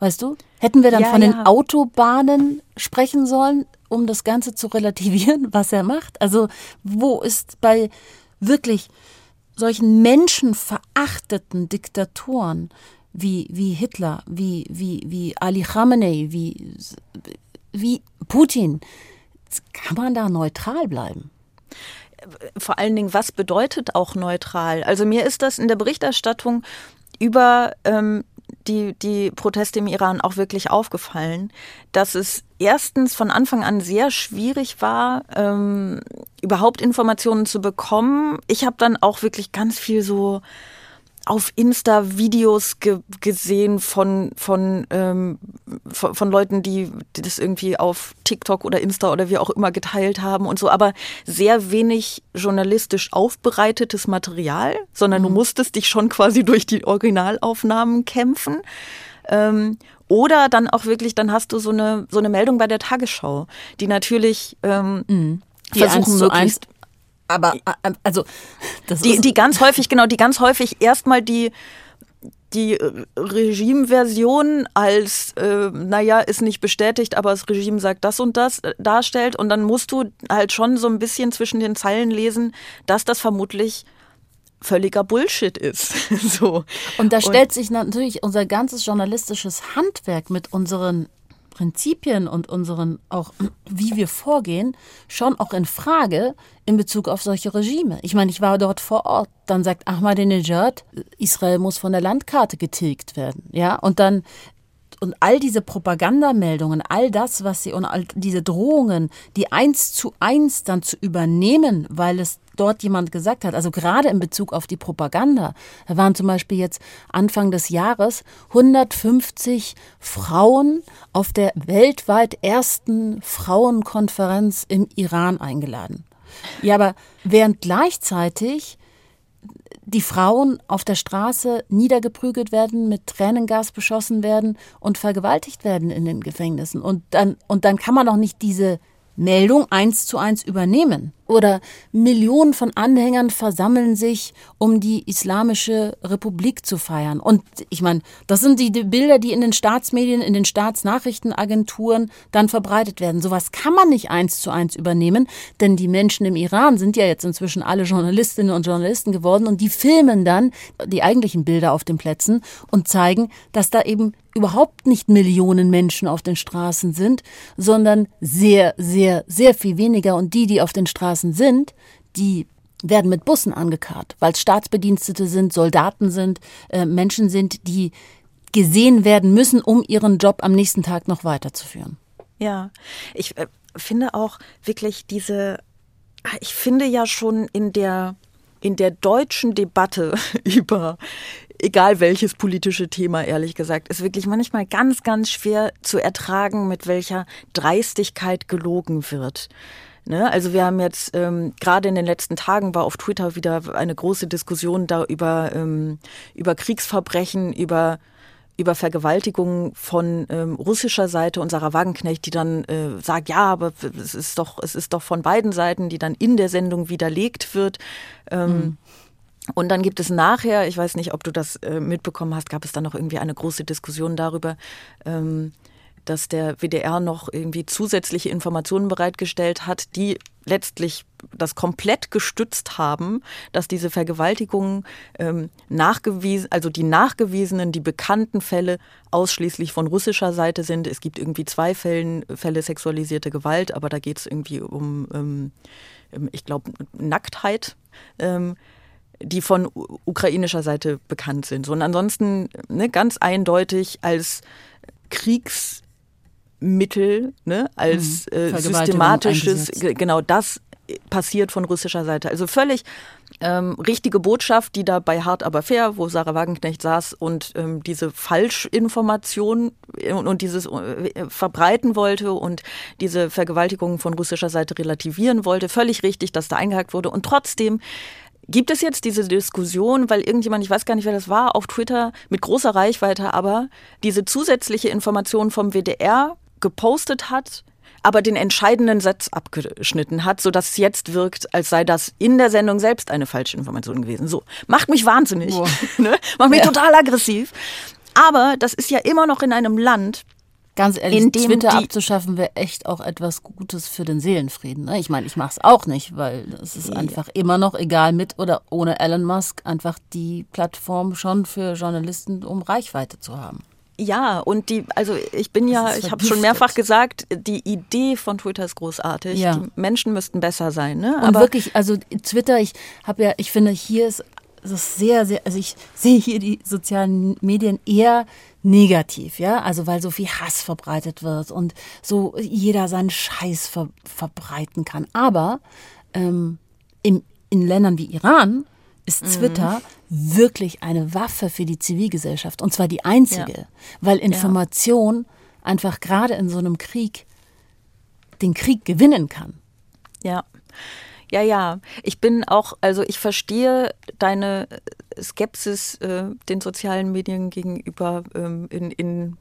Weißt du? Hätten wir dann ja, von ja. den Autobahnen sprechen sollen, um das Ganze zu relativieren, was er macht? Also, wo ist bei wirklich solchen menschenverachteten Diktatoren wie, wie Hitler, wie, wie, wie Ali Khamenei, wie, wie Putin, kann man da neutral bleiben? Vor allen Dingen, was bedeutet auch neutral? Also mir ist das in der Berichterstattung über ähm, die, die Proteste im Iran auch wirklich aufgefallen, dass es erstens von Anfang an sehr schwierig war, ähm, überhaupt Informationen zu bekommen. Ich habe dann auch wirklich ganz viel so auf Insta Videos ge gesehen von von, ähm, von, von Leuten, die, die das irgendwie auf TikTok oder Insta oder wie auch immer geteilt haben und so, aber sehr wenig journalistisch aufbereitetes Material, sondern mhm. du musstest dich schon quasi durch die Originalaufnahmen kämpfen. Ähm, oder dann auch wirklich, dann hast du so eine so eine Meldung bei der Tagesschau, die natürlich ähm, mhm. die versuchen möglichst aber äh, also das die, die ganz häufig, genau, die ganz häufig erstmal die die Regime-Version als, äh, naja, ist nicht bestätigt, aber das Regime sagt das und das äh, darstellt. Und dann musst du halt schon so ein bisschen zwischen den Zeilen lesen, dass das vermutlich völliger Bullshit ist. so. Und da stellt und, sich natürlich unser ganzes journalistisches Handwerk mit unseren Prinzipien und unseren auch wie wir vorgehen schon auch in Frage in Bezug auf solche Regime. Ich meine, ich war dort vor Ort. Dann sagt Ahmadinejad, Israel muss von der Landkarte getilgt werden, ja, und dann und, all diese Propagandameldungen, all das, was sie und all diese Drohungen, die eins zu eins dann zu übernehmen, weil es dort jemand gesagt hat, also gerade in Bezug auf die Propaganda, da waren zum Beispiel jetzt Anfang des Jahres 150 Frauen auf der weltweit ersten Frauenkonferenz im Iran eingeladen. Ja, aber während gleichzeitig die Frauen auf der Straße niedergeprügelt werden, mit Tränengas beschossen werden und vergewaltigt werden in den Gefängnissen. Und dann, und dann kann man auch nicht diese Meldung eins zu eins übernehmen. Oder Millionen von Anhängern versammeln sich, um die Islamische Republik zu feiern. Und ich meine, das sind die, Bilder, die in den Staatsmedien, in den Staatsnachrichtenagenturen dann verbreitet werden. Sowas kann man nicht eins zu eins übernehmen, denn die Menschen im Iran sind ja jetzt inzwischen alle Journalistinnen und Journalisten geworden und die filmen dann die eigentlichen Bilder auf den Plätzen und zeigen, dass da eben überhaupt nicht Millionen Menschen auf den Straßen sind, sondern sehr, sehr, sehr viel weniger. Und die, die auf den Straßen sind, die werden mit Bussen angekarrt, weil es Staatsbedienstete sind, Soldaten sind, äh, Menschen sind, die gesehen werden müssen, um ihren Job am nächsten Tag noch weiterzuführen. Ja, ich äh, finde auch wirklich diese, ich finde ja schon in der in der deutschen Debatte über egal welches politische Thema, ehrlich gesagt, ist wirklich manchmal ganz, ganz schwer zu ertragen, mit welcher Dreistigkeit gelogen wird. Ne? Also wir haben jetzt ähm, gerade in den letzten Tagen war auf Twitter wieder eine große Diskussion da über, ähm, über Kriegsverbrechen, über über Vergewaltigungen von ähm, russischer Seite und Sarah Wagenknecht, die dann äh, sagt, ja, aber es ist doch, es ist doch von beiden Seiten, die dann in der Sendung widerlegt wird. Ähm, mhm. Und dann gibt es nachher, ich weiß nicht, ob du das äh, mitbekommen hast, gab es dann noch irgendwie eine große Diskussion darüber, ähm, dass der WDR noch irgendwie zusätzliche Informationen bereitgestellt hat, die letztlich das komplett gestützt haben, dass diese Vergewaltigungen ähm, nachgewiesen, also die nachgewiesenen, die bekannten Fälle ausschließlich von russischer Seite sind. Es gibt irgendwie zwei Fällen, Fälle sexualisierte Gewalt, aber da geht es irgendwie um, ähm, ich glaube, Nacktheit. Ähm, die von ukrainischer Seite bekannt sind. So, und ansonsten ne, ganz eindeutig als Kriegsmittel, ne, als mhm. äh, systematisches, genau das passiert von russischer Seite. Also völlig ähm, richtige Botschaft, die da bei Hart aber fair, wo Sarah Wagenknecht saß und ähm, diese Falschinformation und, und dieses äh, verbreiten wollte und diese Vergewaltigungen von russischer Seite relativieren wollte. Völlig richtig, dass da eingehakt wurde. Und trotzdem Gibt es jetzt diese Diskussion, weil irgendjemand, ich weiß gar nicht, wer das war, auf Twitter mit großer Reichweite, aber diese zusätzliche Information vom WDR gepostet hat, aber den entscheidenden Satz abgeschnitten hat, sodass es jetzt wirkt, als sei das in der Sendung selbst eine falsche Information gewesen. So, macht mich wahnsinnig, ne? macht mich ja. total aggressiv. Aber das ist ja immer noch in einem Land, Ganz ehrlich, Twitter abzuschaffen wäre echt auch etwas Gutes für den Seelenfrieden. Ne? Ich meine, ich mache es auch nicht, weil es ist einfach immer noch, egal mit oder ohne Elon Musk, einfach die Plattform schon für Journalisten, um Reichweite zu haben. Ja, und die, also ich bin ja, ich habe schon mehrfach gesagt, die Idee von Twitter ist großartig. Ja. Die Menschen müssten besser sein. Ne? Und wirklich, also Twitter, ich habe ja, ich finde, hier ist es sehr, sehr, also ich sehe hier die sozialen Medien eher negativ, ja, also weil so viel Hass verbreitet wird und so jeder seinen Scheiß ver verbreiten kann. Aber ähm, im, in Ländern wie Iran ist mhm. Twitter mhm. wirklich eine Waffe für die Zivilgesellschaft und zwar die einzige, ja. weil Information ja. einfach gerade in so einem Krieg den Krieg gewinnen kann. Ja. Ja, ja. Ich bin auch, also ich verstehe deine Skepsis äh, den sozialen Medien gegenüber ähm, in, in,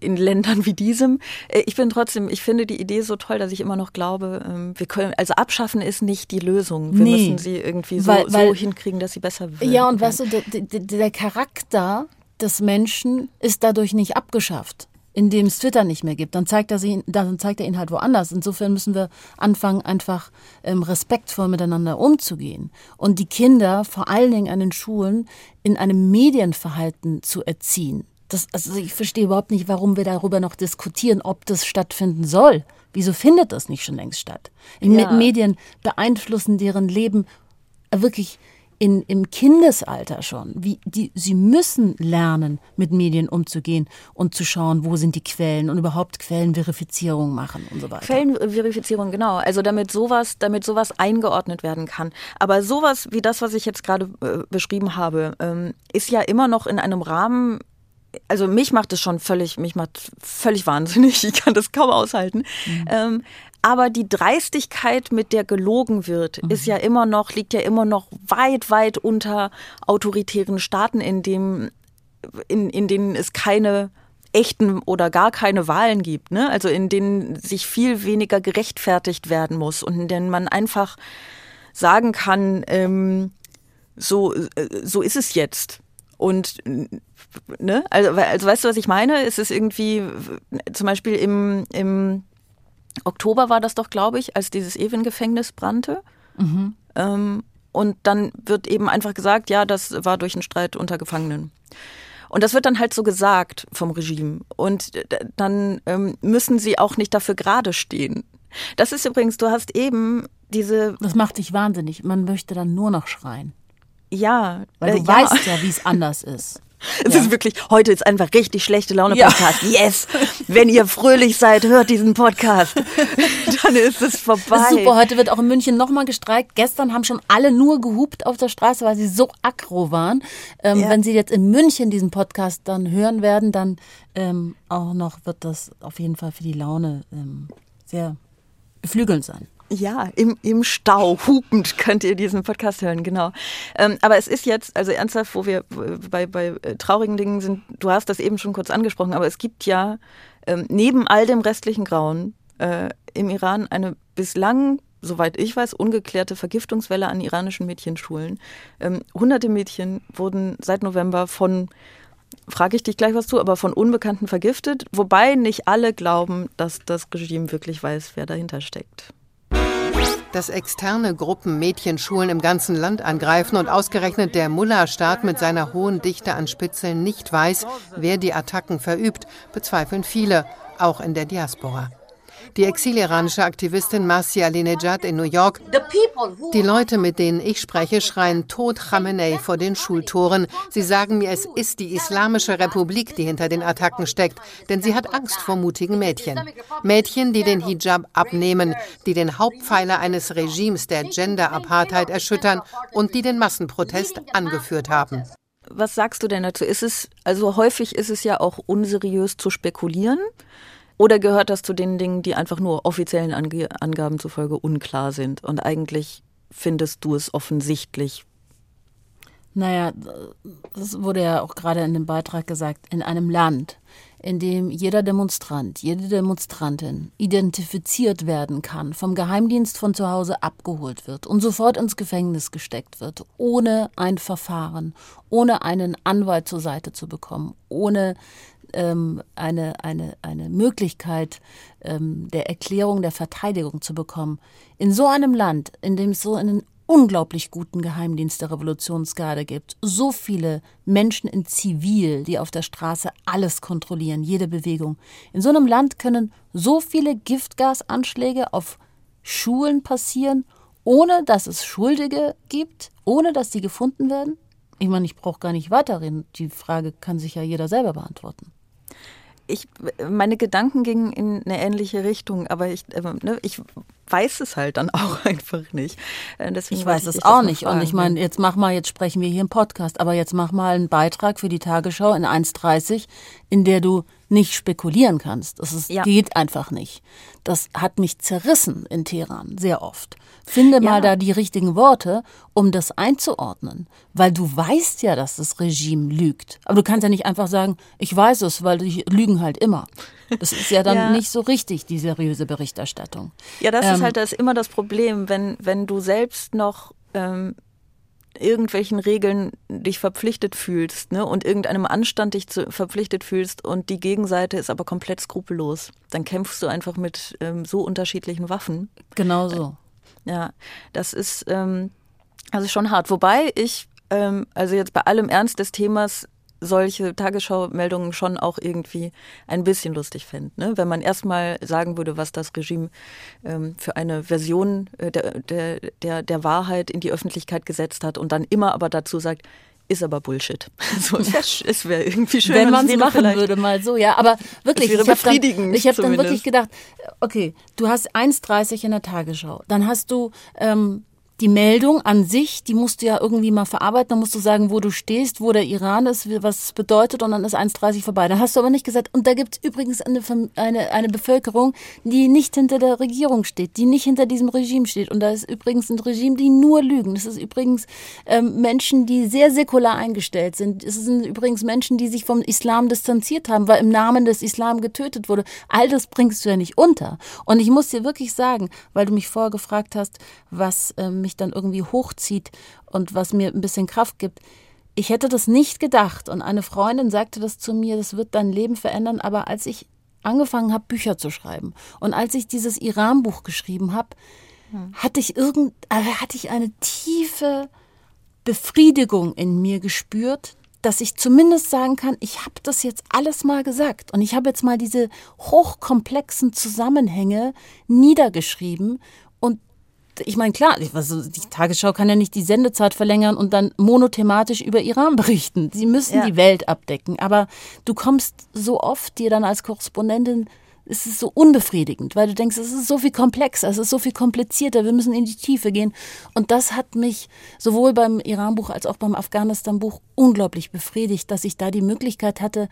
in Ländern wie diesem. Äh, ich bin trotzdem, ich finde die Idee so toll, dass ich immer noch glaube, ähm, wir können, also abschaffen ist nicht die Lösung. Wir nee, müssen sie irgendwie so, weil, weil, so hinkriegen, dass sie besser wird. Ja, und weißt du, der, der, Charakter des Menschen ist dadurch nicht abgeschafft in dem es Twitter nicht mehr gibt, dann zeigt er, sie, dann zeigt er ihn halt woanders. Insofern müssen wir anfangen, einfach ähm, respektvoll miteinander umzugehen und die Kinder vor allen Dingen an den Schulen in einem Medienverhalten zu erziehen. Das, also ich verstehe überhaupt nicht, warum wir darüber noch diskutieren, ob das stattfinden soll. Wieso findet das nicht schon längst statt? Ja. Medien beeinflussen deren Leben wirklich in, im Kindesalter schon. Wie die, sie müssen lernen, mit Medien umzugehen und zu schauen, wo sind die Quellen und überhaupt Quellenverifizierung machen und so weiter. Quellenverifizierung, genau. Also damit sowas, damit sowas eingeordnet werden kann. Aber sowas wie das, was ich jetzt gerade äh, beschrieben habe, ähm, ist ja immer noch in einem Rahmen, also mich macht es schon völlig, mich macht völlig wahnsinnig. Ich kann das kaum aushalten. Mhm. Ähm, aber die Dreistigkeit, mit der gelogen wird, mhm. ist ja immer noch, liegt ja immer noch weit, weit unter autoritären Staaten, in dem, in, in denen es keine echten oder gar keine Wahlen gibt, ne? Also in denen sich viel weniger gerechtfertigt werden muss und in denen man einfach sagen kann, ähm, so, äh, so ist es jetzt. Und ne, also, also weißt du, was ich meine? Es ist irgendwie zum Beispiel im, im Oktober war das doch, glaube ich, als dieses Even-Gefängnis brannte. Mhm. Ähm, und dann wird eben einfach gesagt, ja, das war durch einen Streit unter Gefangenen. Und das wird dann halt so gesagt vom Regime. Und dann ähm, müssen sie auch nicht dafür gerade stehen. Das ist übrigens, du hast eben diese. Das macht dich wahnsinnig. Man möchte dann nur noch schreien. Ja. Weil du äh, weißt ja, wie es anders ist. Es ja. ist wirklich, heute ist einfach richtig schlechte Laune Podcast. Ja. Yes! Wenn ihr fröhlich seid, hört diesen Podcast. Dann ist es vorbei. Das ist super. Heute wird auch in München nochmal gestreikt. Gestern haben schon alle nur gehupt auf der Straße, weil sie so aggro waren. Ähm, ja. Wenn sie jetzt in München diesen Podcast dann hören werden, dann ähm, auch noch wird das auf jeden Fall für die Laune ähm, sehr beflügelnd sein. Ja, im, im Stau, hupend könnt ihr diesen Podcast hören, genau. Ähm, aber es ist jetzt, also ernsthaft, wo wir bei, bei äh, traurigen Dingen sind, du hast das eben schon kurz angesprochen, aber es gibt ja ähm, neben all dem restlichen Grauen äh, im Iran eine bislang, soweit ich weiß, ungeklärte Vergiftungswelle an iranischen Mädchenschulen. Ähm, hunderte Mädchen wurden seit November von frage ich dich gleich was zu, aber von Unbekannten vergiftet, wobei nicht alle glauben, dass das Regime wirklich weiß, wer dahinter steckt dass externe Gruppen Mädchenschulen im ganzen Land angreifen und ausgerechnet der Mullah-Staat mit seiner hohen Dichte an Spitzeln nicht weiß, wer die Attacken verübt, bezweifeln viele, auch in der Diaspora. Die exiliranische Aktivistin Marcia Alinejad in New York. Die Leute, mit denen ich spreche, schreien Tod Khamenei vor den Schultoren. Sie sagen mir, es ist die Islamische Republik, die hinter den Attacken steckt, denn sie hat Angst vor mutigen Mädchen. Mädchen, die den Hijab abnehmen, die den Hauptpfeiler eines Regimes der Gender-Apartheid erschüttern und die den Massenprotest angeführt haben. Was sagst du denn dazu? Ist es, also häufig ist es ja auch unseriös zu spekulieren. Oder gehört das zu den Dingen, die einfach nur offiziellen Ange Angaben zufolge unklar sind und eigentlich findest du es offensichtlich? Naja, das wurde ja auch gerade in dem Beitrag gesagt, in einem Land, in dem jeder Demonstrant, jede Demonstrantin identifiziert werden kann, vom Geheimdienst von zu Hause abgeholt wird und sofort ins Gefängnis gesteckt wird, ohne ein Verfahren, ohne einen Anwalt zur Seite zu bekommen, ohne ähm, eine, eine, eine Möglichkeit ähm, der Erklärung der Verteidigung zu bekommen. In so einem Land, in dem es so einen unglaublich guten Geheimdienst der Revolutionsgarde gibt, so viele Menschen in Zivil, die auf der Straße alles kontrollieren, jede Bewegung. In so einem Land können so viele Giftgasanschläge auf Schulen passieren, ohne dass es Schuldige gibt, ohne dass sie gefunden werden? Ich meine, ich brauche gar nicht weiterreden. Die Frage kann sich ja jeder selber beantworten ich, meine Gedanken gingen in eine ähnliche Richtung, aber ich, äh, ne, ich weiß es halt dann auch einfach nicht. Äh, deswegen ich weiß es auch nicht. Und ich meine, jetzt mach mal, jetzt sprechen wir hier im Podcast, aber jetzt mach mal einen Beitrag für die Tagesschau in 1.30, in der du nicht spekulieren kannst. Das ist, ja. geht einfach nicht. Das hat mich zerrissen in Teheran, sehr oft. Finde ja. mal da die richtigen Worte, um das einzuordnen. Weil du weißt ja, dass das Regime lügt. Aber du kannst ja nicht einfach sagen, ich weiß es, weil die lügen halt immer. Das ist ja dann ja. nicht so richtig, die seriöse Berichterstattung. Ja, das ähm, ist halt das immer das Problem, wenn, wenn du selbst noch ähm, irgendwelchen Regeln dich verpflichtet fühlst ne, und irgendeinem Anstand dich zu, verpflichtet fühlst und die Gegenseite ist aber komplett skrupellos, dann kämpfst du einfach mit ähm, so unterschiedlichen Waffen. Genau so. Ja, das ist ähm, also schon hart. Wobei ich, ähm, also jetzt bei allem Ernst des Themas, solche Tagesschau-Meldungen schon auch irgendwie ein bisschen lustig fände. Ne? Wenn man erstmal sagen würde, was das Regime ähm, für eine Version äh, der, der, der, der Wahrheit in die Öffentlichkeit gesetzt hat und dann immer aber dazu sagt, ist aber Bullshit. So, es wäre irgendwie schön, wenn man es machen würde, mal so, ja. Aber wirklich, ich habe dann, befriedigend ich hab dann wirklich gedacht, okay, du hast 1,30 in der Tagesschau, dann hast du ähm, die Meldung an sich, die musst du ja irgendwie mal verarbeiten, dann musst du sagen, wo du stehst, wo der Iran ist, was es bedeutet und dann ist 1,30 vorbei. Dann hast du aber nicht gesagt, und da gibt es übrigens eine, eine, eine Bevölkerung, die nicht hinter der Regierung steht, die nicht hinter diesem Regime steht. Und da ist übrigens ein Regime, die nur lügen. Das ist übrigens ähm, Menschen, die sehr säkular eingestellt sind. Es sind übrigens Menschen, die sich vom Islam distanziert haben, weil im Namen des Islam getötet wurde. All das bringst du ja nicht unter. Und ich muss dir wirklich sagen, weil du mich vorher gefragt hast, was ähm, mich dann irgendwie hochzieht und was mir ein bisschen Kraft gibt. Ich hätte das nicht gedacht. Und eine Freundin sagte das zu mir, das wird dein Leben verändern. Aber als ich angefangen habe, Bücher zu schreiben und als ich dieses Iran-Buch geschrieben habe, hatte ich irgend, äh, hatte ich eine tiefe Befriedigung in mir gespürt, dass ich zumindest sagen kann, ich habe das jetzt alles mal gesagt und ich habe jetzt mal diese hochkomplexen Zusammenhänge niedergeschrieben ich meine, klar, also die Tagesschau kann ja nicht die Sendezeit verlängern und dann monothematisch über Iran berichten. Sie müssen Ja. die Welt abdecken. Aber du kommst so oft dir dann als Korrespondentin, es ist so unbefriedigend, weil du denkst, es ist so viel komplexer, es ist so viel komplizierter, wir müssen in die Tiefe gehen. Und das hat mich sowohl beim Iran-Buch als auch beim Afghanistan-Buch unglaublich befriedigt, dass ich da die Möglichkeit hatte,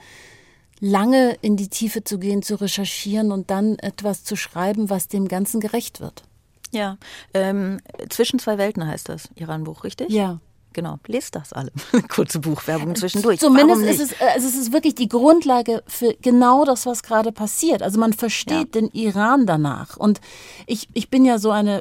lange in die Tiefe zu gehen, zu recherchieren und dann etwas zu schreiben, was dem Ganzen gerecht wird. Ja, ähm, zwischen zwei Welten heißt das Iran-Buch, richtig? Ja. Genau, lest das alle. Kurze Buchwerbung zwischendurch. Zumindest ist es, also es ist wirklich die Grundlage für genau das, was gerade passiert. Also man versteht den Iran danach. Und ich, ich bin ja so eine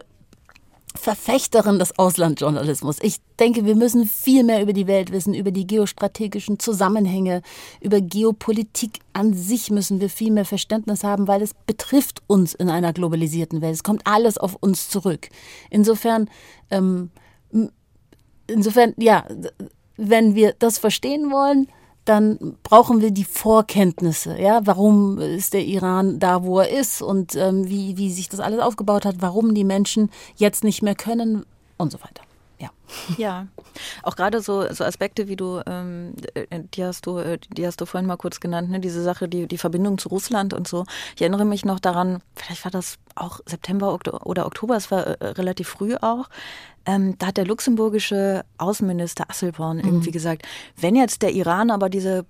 Verfechterin des Auslandjournalismus. Ich denke, wir müssen viel mehr über die Welt wissen, über die geostrategischen Zusammenhänge, über Geopolitik an sich müssen wir viel mehr Verständnis haben, weil es betrifft uns in einer globalisierten Welt. Es kommt alles auf uns zurück. Insofern ähm, insofern, ja, wenn wir das verstehen wollen, dann brauchen wir die Vorkenntnisse. Ja, warum ist der Iran da, wo er ist und ähm, wie, wie sich das alles aufgebaut hat, warum die Menschen jetzt nicht mehr können und so weiter. Ja. Ja, auch gerade so, so Aspekte, wie du, ähm, äh, die hast du, äh, die hast du vorhin mal kurz genannt, ne? diese Sache, die, die Verbindung zu Russland und so. Ich erinnere mich noch daran, vielleicht war das auch September oder Oktober, es war äh, relativ früh auch. Ähm, da hat der luxemburgische Außenminister Asselborn irgendwie gesagt, wenn jetzt der Iran aber diese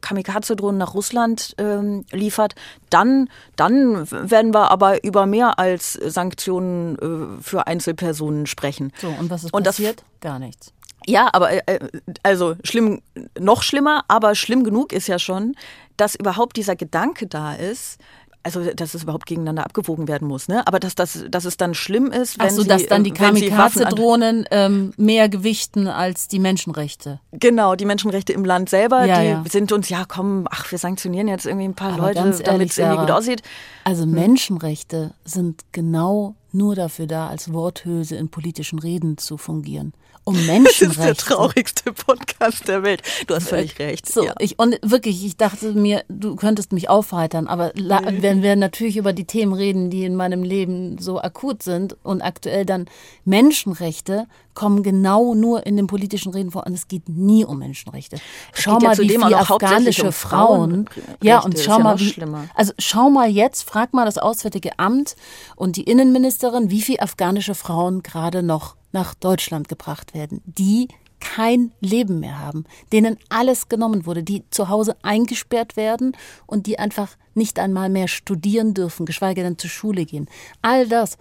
Kamikaze-Drohnen nach Russland ähm, liefert, dann, dann werden wir aber über mehr als Sanktionen äh, für Einzelpersonen sprechen. So, und was ist Und das- passiert? Gar nichts. Ja, aber äh, also schlimm, noch schlimmer, aber schlimm genug ist ja schon, dass überhaupt dieser Gedanke da ist. Also, dass es überhaupt gegeneinander abgewogen werden muss, ne? Aber dass, das, dass es dann schlimm ist, wenn Ach so, sie, dass dann die äh, Kamikaze-Drohnen ähm, mehr gewichten als die Menschenrechte. Genau, die Menschenrechte im Land selber, Ja, die ja. sind uns, ja komm, ach, wir sanktionieren jetzt irgendwie ein paar Aber Leute, damit es irgendwie gut aussieht. Also Menschenrechte sind genau nur dafür da, als Worthülse in politischen Reden zu fungieren. Um Das ist der Menschenrechte. traurigste Podcast der Welt. Du hast völlig recht. So, ja. ich, und wirklich, ich dachte mir, du könntest mich aufheitern, aber la, wenn wir natürlich über die Themen reden, die in meinem Leben so akut sind und aktuell dann Menschenrechte kommen genau nur in den politischen Reden vor und es geht nie um Menschenrechte. Schau geht ja mal, wie viele afghanische um Frauen, Frauenrechte, ja, und schau ja mal, wie, also schau mal jetzt, frag mal das Auswärtige Amt und die Innenministerin, wie viele afghanische Frauen gerade noch nach Deutschland gebracht werden, die kein Leben mehr haben, denen alles genommen wurde, die zu Hause eingesperrt werden und die einfach nicht einmal mehr studieren dürfen, geschweige denn zur Schule gehen. All das.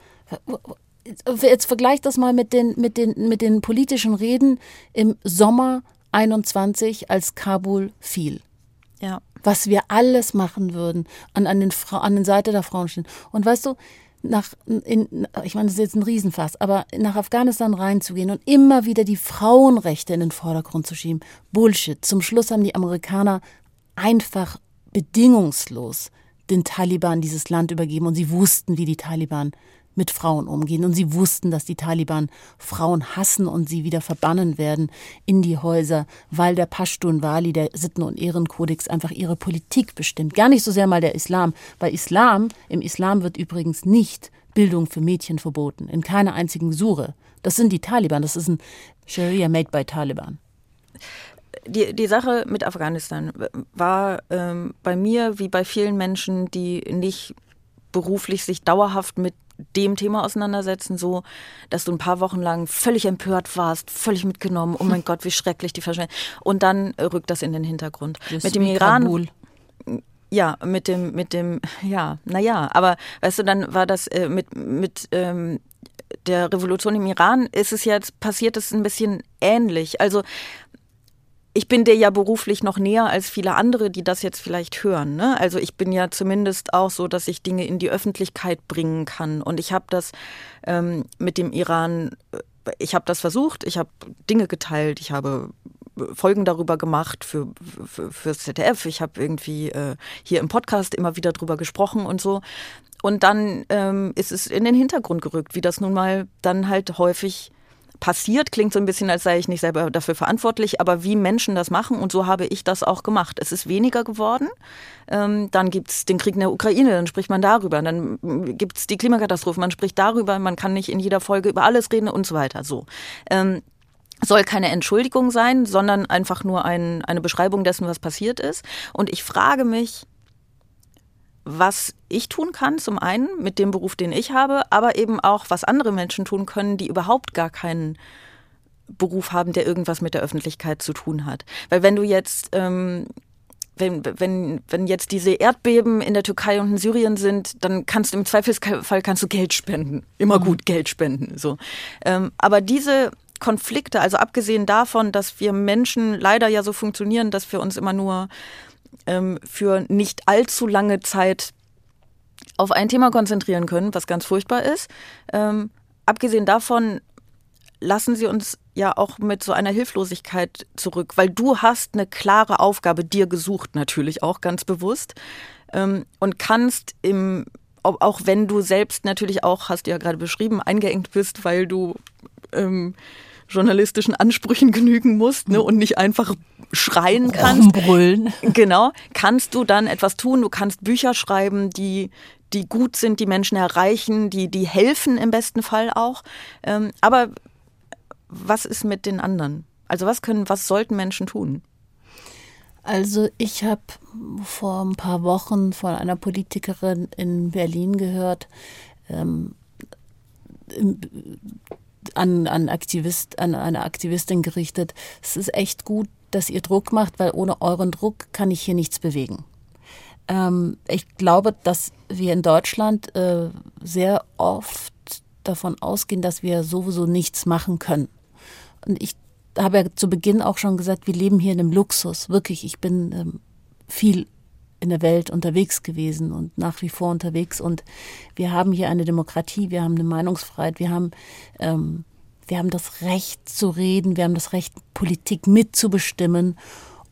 Jetzt vergleicht das mal mit den, mit den, mit den politischen Reden im Sommer 21, als Kabul fiel ja. was wir alles machen würden, an, an, den, Fra an den Seite der Frauen stehen. Und weißt du, nach, in, ich meine, das ist jetzt ein Riesenfass, aber nach Afghanistan reinzugehen und immer wieder die Frauenrechte in den Vordergrund zu schieben, Bullshit. Zum Schluss haben die Amerikaner einfach bedingungslos den Taliban dieses Land übergeben und sie wussten, wie die Taliban mit Frauen umgehen. Und sie wussten, dass die Taliban Frauen hassen und sie wieder verbannen werden in die Häuser, weil der Pashtun Wali, der Sitten- und Ehrenkodex, einfach ihre Politik bestimmt. Gar nicht so sehr mal der Islam, weil Islam, im Islam wird übrigens nicht Bildung für Mädchen verboten, in keiner einzigen Sure. Das sind die Taliban, das ist ein Sharia made by Taliban die, die Sache mit Afghanistan war ähm, bei mir wie bei vielen Menschen, die nicht beruflich sich dauerhaft mit dem Thema auseinandersetzen, so, dass du ein paar Wochen lang völlig empört warst, völlig mitgenommen, oh mein Gott, wie schrecklich die Verschwendung. Und dann rückt das in den Hintergrund. Das mit dem Iran. Kabul. Ja, mit dem, mit dem, ja, naja, aber weißt du, dann war das äh, mit, mit ähm, der Revolution im Iran ist es jetzt passiert es ein bisschen ähnlich. Also ich bin dir ja beruflich noch näher als viele andere, die das jetzt vielleicht hören. Ne? Also ich bin ja zumindest auch so, dass ich Dinge in die Öffentlichkeit bringen kann. Und ich habe das ähm, mit dem Iran, äh, ich habe das versucht, ich habe Dinge geteilt, ich habe Folgen darüber gemacht für, für fürs ZDF. Ich habe irgendwie äh, hier im Podcast immer wieder drüber gesprochen und so. Und dann ähm, ist es in den Hintergrund gerückt, wie das nun mal dann halt häufig passiert. Klingt so ein bisschen, als sei ich nicht selber dafür verantwortlich, aber wie Menschen das machen und so habe ich das auch gemacht. Es ist weniger geworden. Ähm, dann gibt es den Krieg in der Ukraine, dann spricht man darüber. Dann gibt es die Klimakatastrophe, man spricht darüber. Man kann nicht in jeder Folge über alles reden und so weiter. So. Ähm, soll keine Entschuldigung sein, sondern einfach nur ein, eine Beschreibung dessen, was passiert ist. Und ich frage mich, was ich tun kann, zum einen mit dem Beruf, den ich habe, aber eben auch, was andere Menschen tun können, die überhaupt gar keinen Beruf haben, der irgendwas mit der Öffentlichkeit zu tun hat. Weil wenn du jetzt, ähm, wenn, wenn, wenn jetzt diese Erdbeben in der Türkei und in Syrien sind, dann kannst du im Zweifelsfall kannst du Geld spenden. Immer mhm. gut Geld spenden. So. Ähm, aber diese Konflikte, also abgesehen davon, dass wir Menschen leider ja so funktionieren, dass wir uns immer nur ähm, für nicht allzu lange Zeit auf ein Thema konzentrieren können, was ganz furchtbar ist. Ähm, abgesehen davon lassen sie uns ja auch mit so einer Hilflosigkeit zurück, weil du hast eine klare Aufgabe dir gesucht, natürlich auch ganz bewusst ähm, und kannst im auch wenn du selbst natürlich auch, hast du ja gerade beschrieben, eingeengt bist, weil du ähm, journalistischen Ansprüchen genügen musst ne, und nicht einfach schreien kannst. Brüllen. Genau, kannst du dann etwas tun. Du kannst Bücher schreiben, die die gut sind, die Menschen erreichen, die die helfen im besten Fall auch. Ähm, aber was ist mit den anderen? Also was können, was sollten Menschen tun? Also ich habe vor ein paar Wochen von einer Politikerin in Berlin gehört, ähm, an, an, Aktivist, an eine Aktivistin gerichtet. Es ist echt gut, dass ihr Druck macht, weil ohne euren Druck kann ich hier nichts bewegen. Ähm, ich glaube, dass wir in Deutschland äh, sehr oft davon ausgehen, dass wir sowieso nichts machen können. Und ich habe ja zu Beginn auch schon gesagt, wir leben hier in einem Luxus. Wirklich, ich bin ähm, viel in der Welt unterwegs gewesen und nach wie vor unterwegs. Und wir haben hier eine Demokratie, wir haben eine Meinungsfreiheit, wir haben, ähm, wir haben das Recht zu reden, wir haben das Recht, Politik mitzubestimmen.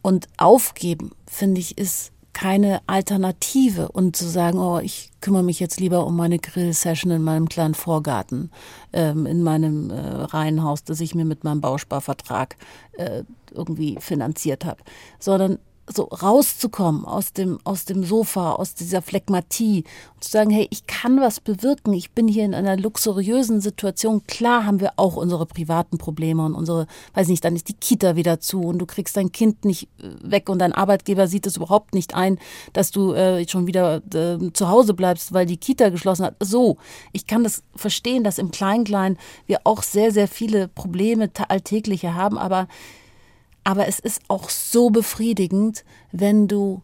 Und aufgeben, finde ich, ist keine Alternative und zu sagen, oh, ich kümmere mich jetzt lieber um meine Grill-Session in meinem kleinen Vorgarten, ähm, in meinem äh, Reihenhaus, das ich mir mit meinem Bausparvertrag äh, irgendwie finanziert habe, sondern so rauszukommen aus dem, aus dem Sofa, aus dieser Phlegmatie und zu sagen, hey, ich kann was bewirken. Ich bin hier in einer luxuriösen Situation. Klar haben wir auch unsere privaten Probleme und unsere, weiß nicht, dann ist die Kita wieder zu und du kriegst dein Kind nicht äh, weg und dein Arbeitgeber sieht es überhaupt nicht ein, dass du äh, schon wieder äh, zu Hause bleibst, weil die Kita geschlossen hat. So, ich kann das verstehen, dass im Klein-Klein wir auch sehr, sehr viele Probleme alltägliche haben, aber aber es ist auch so befriedigend, wenn du,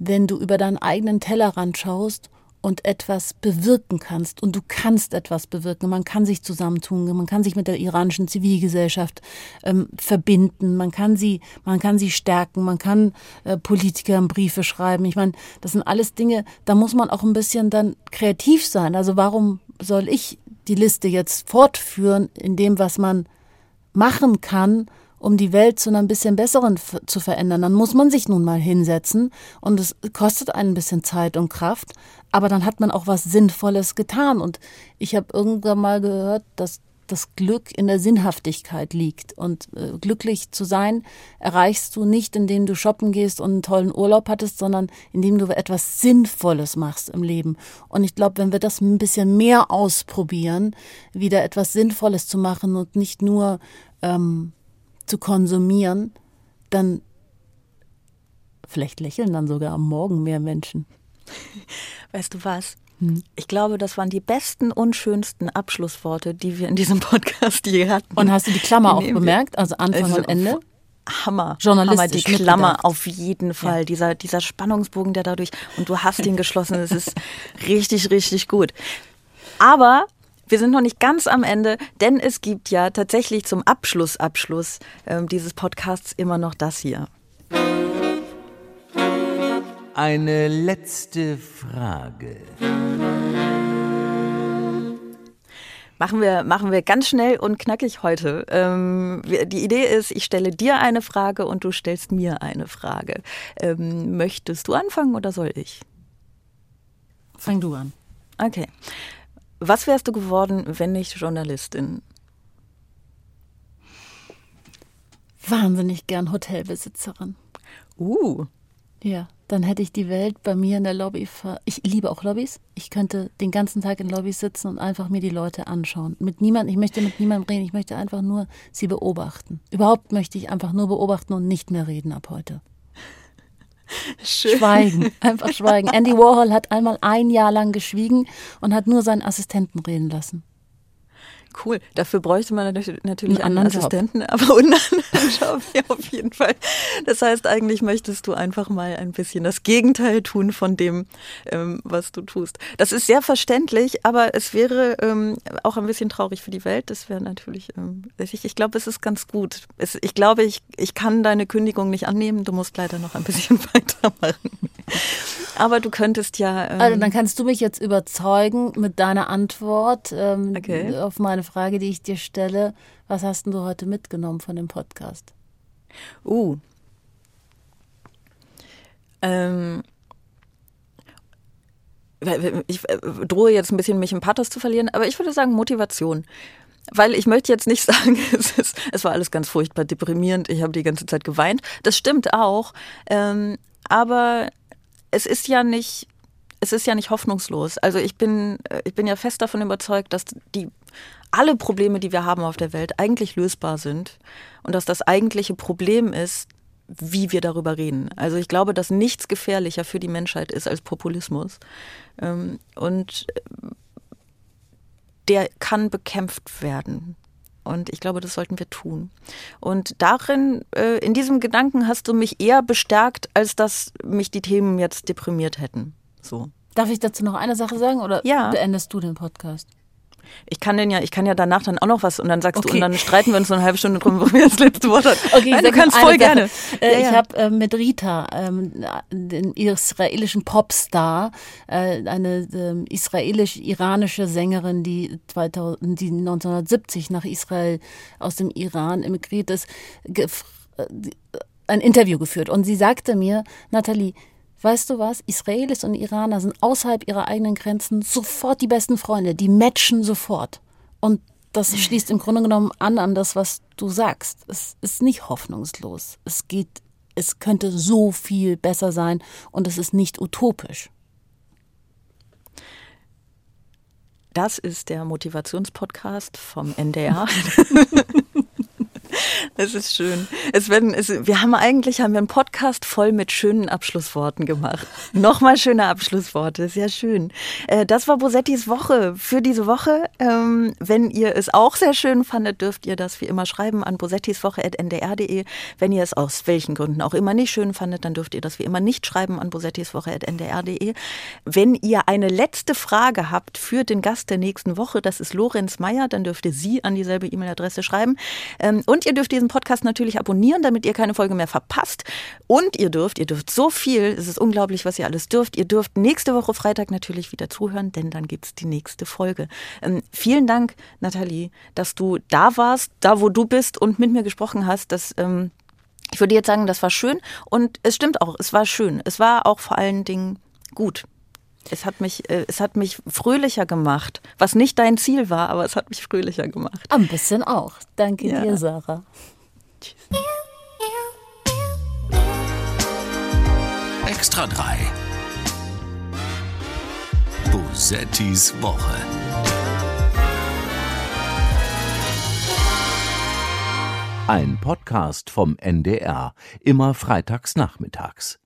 wenn du über deinen eigenen Tellerrand schaust und etwas bewirken kannst. Und du kannst etwas bewirken. Man kann sich zusammentun, man kann sich mit der iranischen Zivilgesellschaft ähm, verbinden, man kann sie, man kann sie stärken, man kann äh, Politikern Briefe schreiben. Ich meine, das sind alles Dinge, da muss man auch ein bisschen dann kreativ sein. Also warum soll ich die Liste jetzt fortführen in dem, was man machen kann, um die Welt zu einer ein bisschen besseren zu verändern, dann muss man sich nun mal hinsetzen und es kostet einen ein bisschen Zeit und Kraft, aber dann hat man auch was Sinnvolles getan. Und ich habe irgendwann mal gehört, dass das Glück in der Sinnhaftigkeit liegt. Und äh, glücklich zu sein erreichst du nicht, indem du shoppen gehst und einen tollen Urlaub hattest, sondern indem du etwas Sinnvolles machst im Leben. Und ich glaube, wenn wir das ein bisschen mehr ausprobieren, wieder etwas Sinnvolles zu machen und nicht nur ähm, zu konsumieren, dann vielleicht lächeln dann sogar am Morgen mehr Menschen. Weißt du was? Hm. Ich glaube, das waren die besten und schönsten Abschlussworte, die wir in diesem Podcast je hatten. Und hast du die Klammer auch bemerkt? Also Anfang Also, und Ende? Hammer. Journalistisch Hammer, die Klammer auf jeden Fall. Dieser, dieser Spannungsbogen, der dadurch, und du hast ihn geschlossen, es ist richtig, richtig gut. Aber wir sind noch nicht ganz am Ende, denn es gibt ja tatsächlich zum Abschluss, Abschluss ähm, dieses Podcasts immer noch das hier. Eine letzte Frage. Machen wir, machen wir ganz schnell und knackig heute. Ähm, die Idee ist, ich stelle dir eine Frage und du stellst mir eine Frage. Ähm, möchtest du anfangen oder soll ich? Fang du an. Okay. Was wärst du geworden, wenn nicht Journalistin? Wahnsinnig gern Hotelbesitzerin. Uh, Ja, dann hätte ich die Welt bei mir in der Lobby ver. Ich liebe auch Lobbys. Ich könnte den ganzen Tag in Lobbys sitzen und einfach mir die Leute anschauen. Mit niemand, ich möchte mit niemandem reden, ich möchte einfach nur sie beobachten. Überhaupt möchte ich einfach nur beobachten und nicht mehr reden ab heute. Schweigen, einfach schweigen. Andy Warhol hat einmal ein Jahr lang geschwiegen und hat nur seinen Assistenten reden lassen. Cool. Dafür bräuchte man natürlich Einen einen, anderen Job. Assistenten, aber einen anderen Job, ja, auf jeden Fall. Das heißt, eigentlich möchtest du einfach mal ein bisschen das Gegenteil tun von dem, ähm, was du tust. Das ist sehr verständlich, aber es wäre ähm, auch ein bisschen traurig für die Welt. Das wäre natürlich, ähm, ich, ich glaube, es ist ganz gut. Es, ich glaube, ich, ich kann deine Kündigung nicht annehmen. Du musst leider noch ein bisschen weitermachen. Aber du könntest ja. Ähm, Also dann kannst du mich jetzt überzeugen mit deiner Antwort ähm, Okay. auf meine Frage, die ich dir stelle. Was hast du heute mitgenommen von dem Podcast? Uh. Ähm. Ich äh, drohe jetzt ein bisschen, mich im Pathos zu verlieren, aber ich würde sagen Motivation. Weil ich möchte jetzt nicht sagen, es, ist, es war alles ganz furchtbar deprimierend, ich habe die ganze Zeit geweint. Das stimmt auch. Ähm, aber es ist ja nicht, es ist ja nicht hoffnungslos. Also ich bin, äh, ich bin ja fest davon überzeugt, dass die alle Probleme, die wir haben auf der Welt, eigentlich lösbar sind. Und dass das eigentliche Problem ist, wie wir darüber reden. Also ich glaube, dass nichts gefährlicher für die Menschheit ist als Populismus. Ähm, Und der kann bekämpft werden. Und ich glaube, das sollten wir tun. Und darin, äh, in diesem Gedanken hast du mich eher bestärkt, als dass mich die Themen jetzt deprimiert hätten. So. Darf ich dazu noch eine Sache sagen oder Ja. beendest du den Podcast? Ich kann den ja, ich kann ja danach dann auch noch was und dann sagst du Okay. und dann streiten wir uns so eine halbe Stunde drum, wer das letzte Wort hat. Okay, Nein, du kannst voll Sache. gerne. Äh, Ja, ich ja. habe äh, mit Rita, ähm, den israelischen Popstar, äh, eine ähm, israelisch-iranische Sängerin, die, 2000, die 1970 nach Israel aus dem Iran emigriert ist, äh, ein Interview geführt. Und sie sagte mir, Nathalie, Weißt du was? Israelis und Iraner sind außerhalb ihrer eigenen Grenzen sofort die besten Freunde. Die matchen sofort. Und das schließt im Grunde genommen an an das, was du sagst. Es ist nicht hoffnungslos. Es geht, es könnte so viel besser sein und es ist nicht utopisch. Das ist der Motivationspodcast vom NDR. Es ist schön. Es werden, es, wir haben eigentlich haben wir einen Podcast voll mit schönen Abschlussworten gemacht. Nochmal schöne Abschlussworte, sehr schön. Äh, Das war Bosettis Woche für diese Woche. Ähm, Wenn ihr es auch sehr schön fandet, dürft ihr das wie immer schreiben an bosettiswoche.ndr.de. Wenn ihr es aus welchen Gründen auch immer nicht schön fandet, dann dürft ihr das wie immer nicht schreiben an bosettiswoche.ndr.de. Wenn ihr eine letzte Frage habt für den Gast der nächsten Woche, das ist Lorenz Meyer, dann dürft ihr sie an dieselbe E-Mail-Adresse schreiben. Ähm, Und ihr dürft diesen Podcast natürlich abonnieren, damit ihr keine Folge mehr verpasst. Und ihr dürft, ihr dürft so viel, es ist unglaublich, was ihr alles dürft. Ihr dürft nächste Woche Freitag natürlich wieder zuhören, denn dann gibt's die nächste Folge. Ähm, vielen Dank, Nathalie, dass du da warst, da wo du bist und mit mir gesprochen hast. Das ähm, ich würde jetzt sagen, das war schön und es stimmt auch, es war schön. Es war auch vor allen Dingen gut. Es hat mich, äh, es hat mich fröhlicher gemacht, was nicht dein Ziel war, aber es hat mich fröhlicher gemacht. Ein bisschen auch. Danke Ja. dir, Sarah. Extra 3. Bosettis Woche. Ein Podcast vom NDR, immer freitags nachmittags.